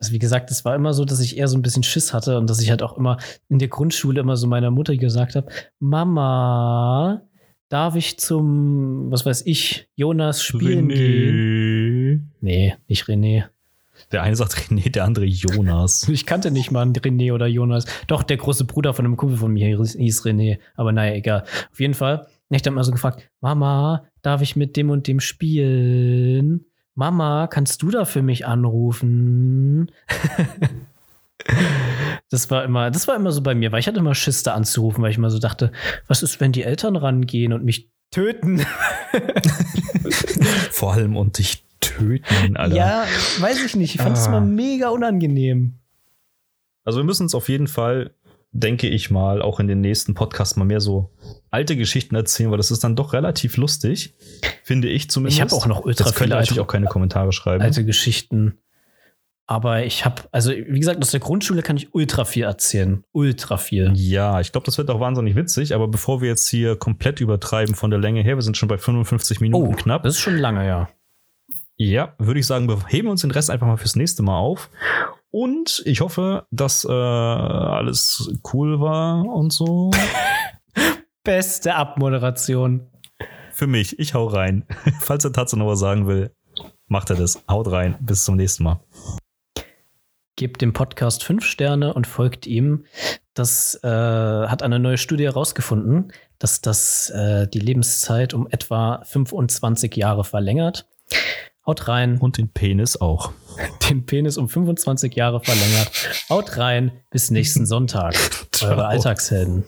Also wie gesagt, es war immer so, dass ich eher so ein bisschen Schiss hatte und dass ich halt auch immer in der Grundschule immer so meiner Mutter gesagt habe, Mama, darf ich zum, was weiß ich, Jonas spielen René. gehen? Nee, nicht René. Der eine sagt René, der andere Jonas. Ich kannte nicht mal René oder Jonas. Doch, der große Bruder von einem Kumpel von mir hieß René. Aber naja, egal. Auf jeden Fall. Ich habe mal so gefragt, Mama, darf ich mit dem und dem spielen? Mama, kannst du da für mich anrufen? Das war immer, das war immer so bei mir, weil ich hatte immer Schiss da anzurufen, weil ich immer so dachte, was ist, wenn die Eltern rangehen und mich töten? Vor allem und dich töten, Alter. Ja, weiß ich nicht. Ich fand es ah. immer mega unangenehm. Also wir müssen uns auf jeden Fall, denke ich mal, auch in den nächsten Podcasts mal mehr so alte Geschichten erzählen, weil das ist dann doch relativ lustig, finde ich zumindest. Ich habe auch noch ultra das viele natürlich auch keine Kommentare schreiben. Alte Geschichten. Aber ich habe, also wie gesagt, aus der Grundschule kann ich ultra viel erzählen. Ultra viel. Ja, ich glaube, das wird auch wahnsinnig witzig. Aber bevor wir jetzt hier komplett übertreiben von der Länge her, wir sind schon bei 55 Minuten oh, knapp. Das ist schon lange, ja. Ja, würde ich sagen, wir heben uns den Rest einfach mal fürs nächste Mal auf. Und ich hoffe, dass äh, alles cool war und so. Beste Abmoderation. Für mich, ich hau rein. Falls der Tatze noch was sagen will, macht er das. Haut rein. Bis zum nächsten Mal. Gebt dem Podcast fünf Sterne und folgt ihm. Das äh, hat eine neue Studie herausgefunden, dass das äh, die Lebenszeit um etwa 25 Jahre verlängert. Haut rein. Und den Penis auch. Den Penis um 25 Jahre verlängert. Haut rein. Bis nächsten Sonntag. Eure Alltagshelden.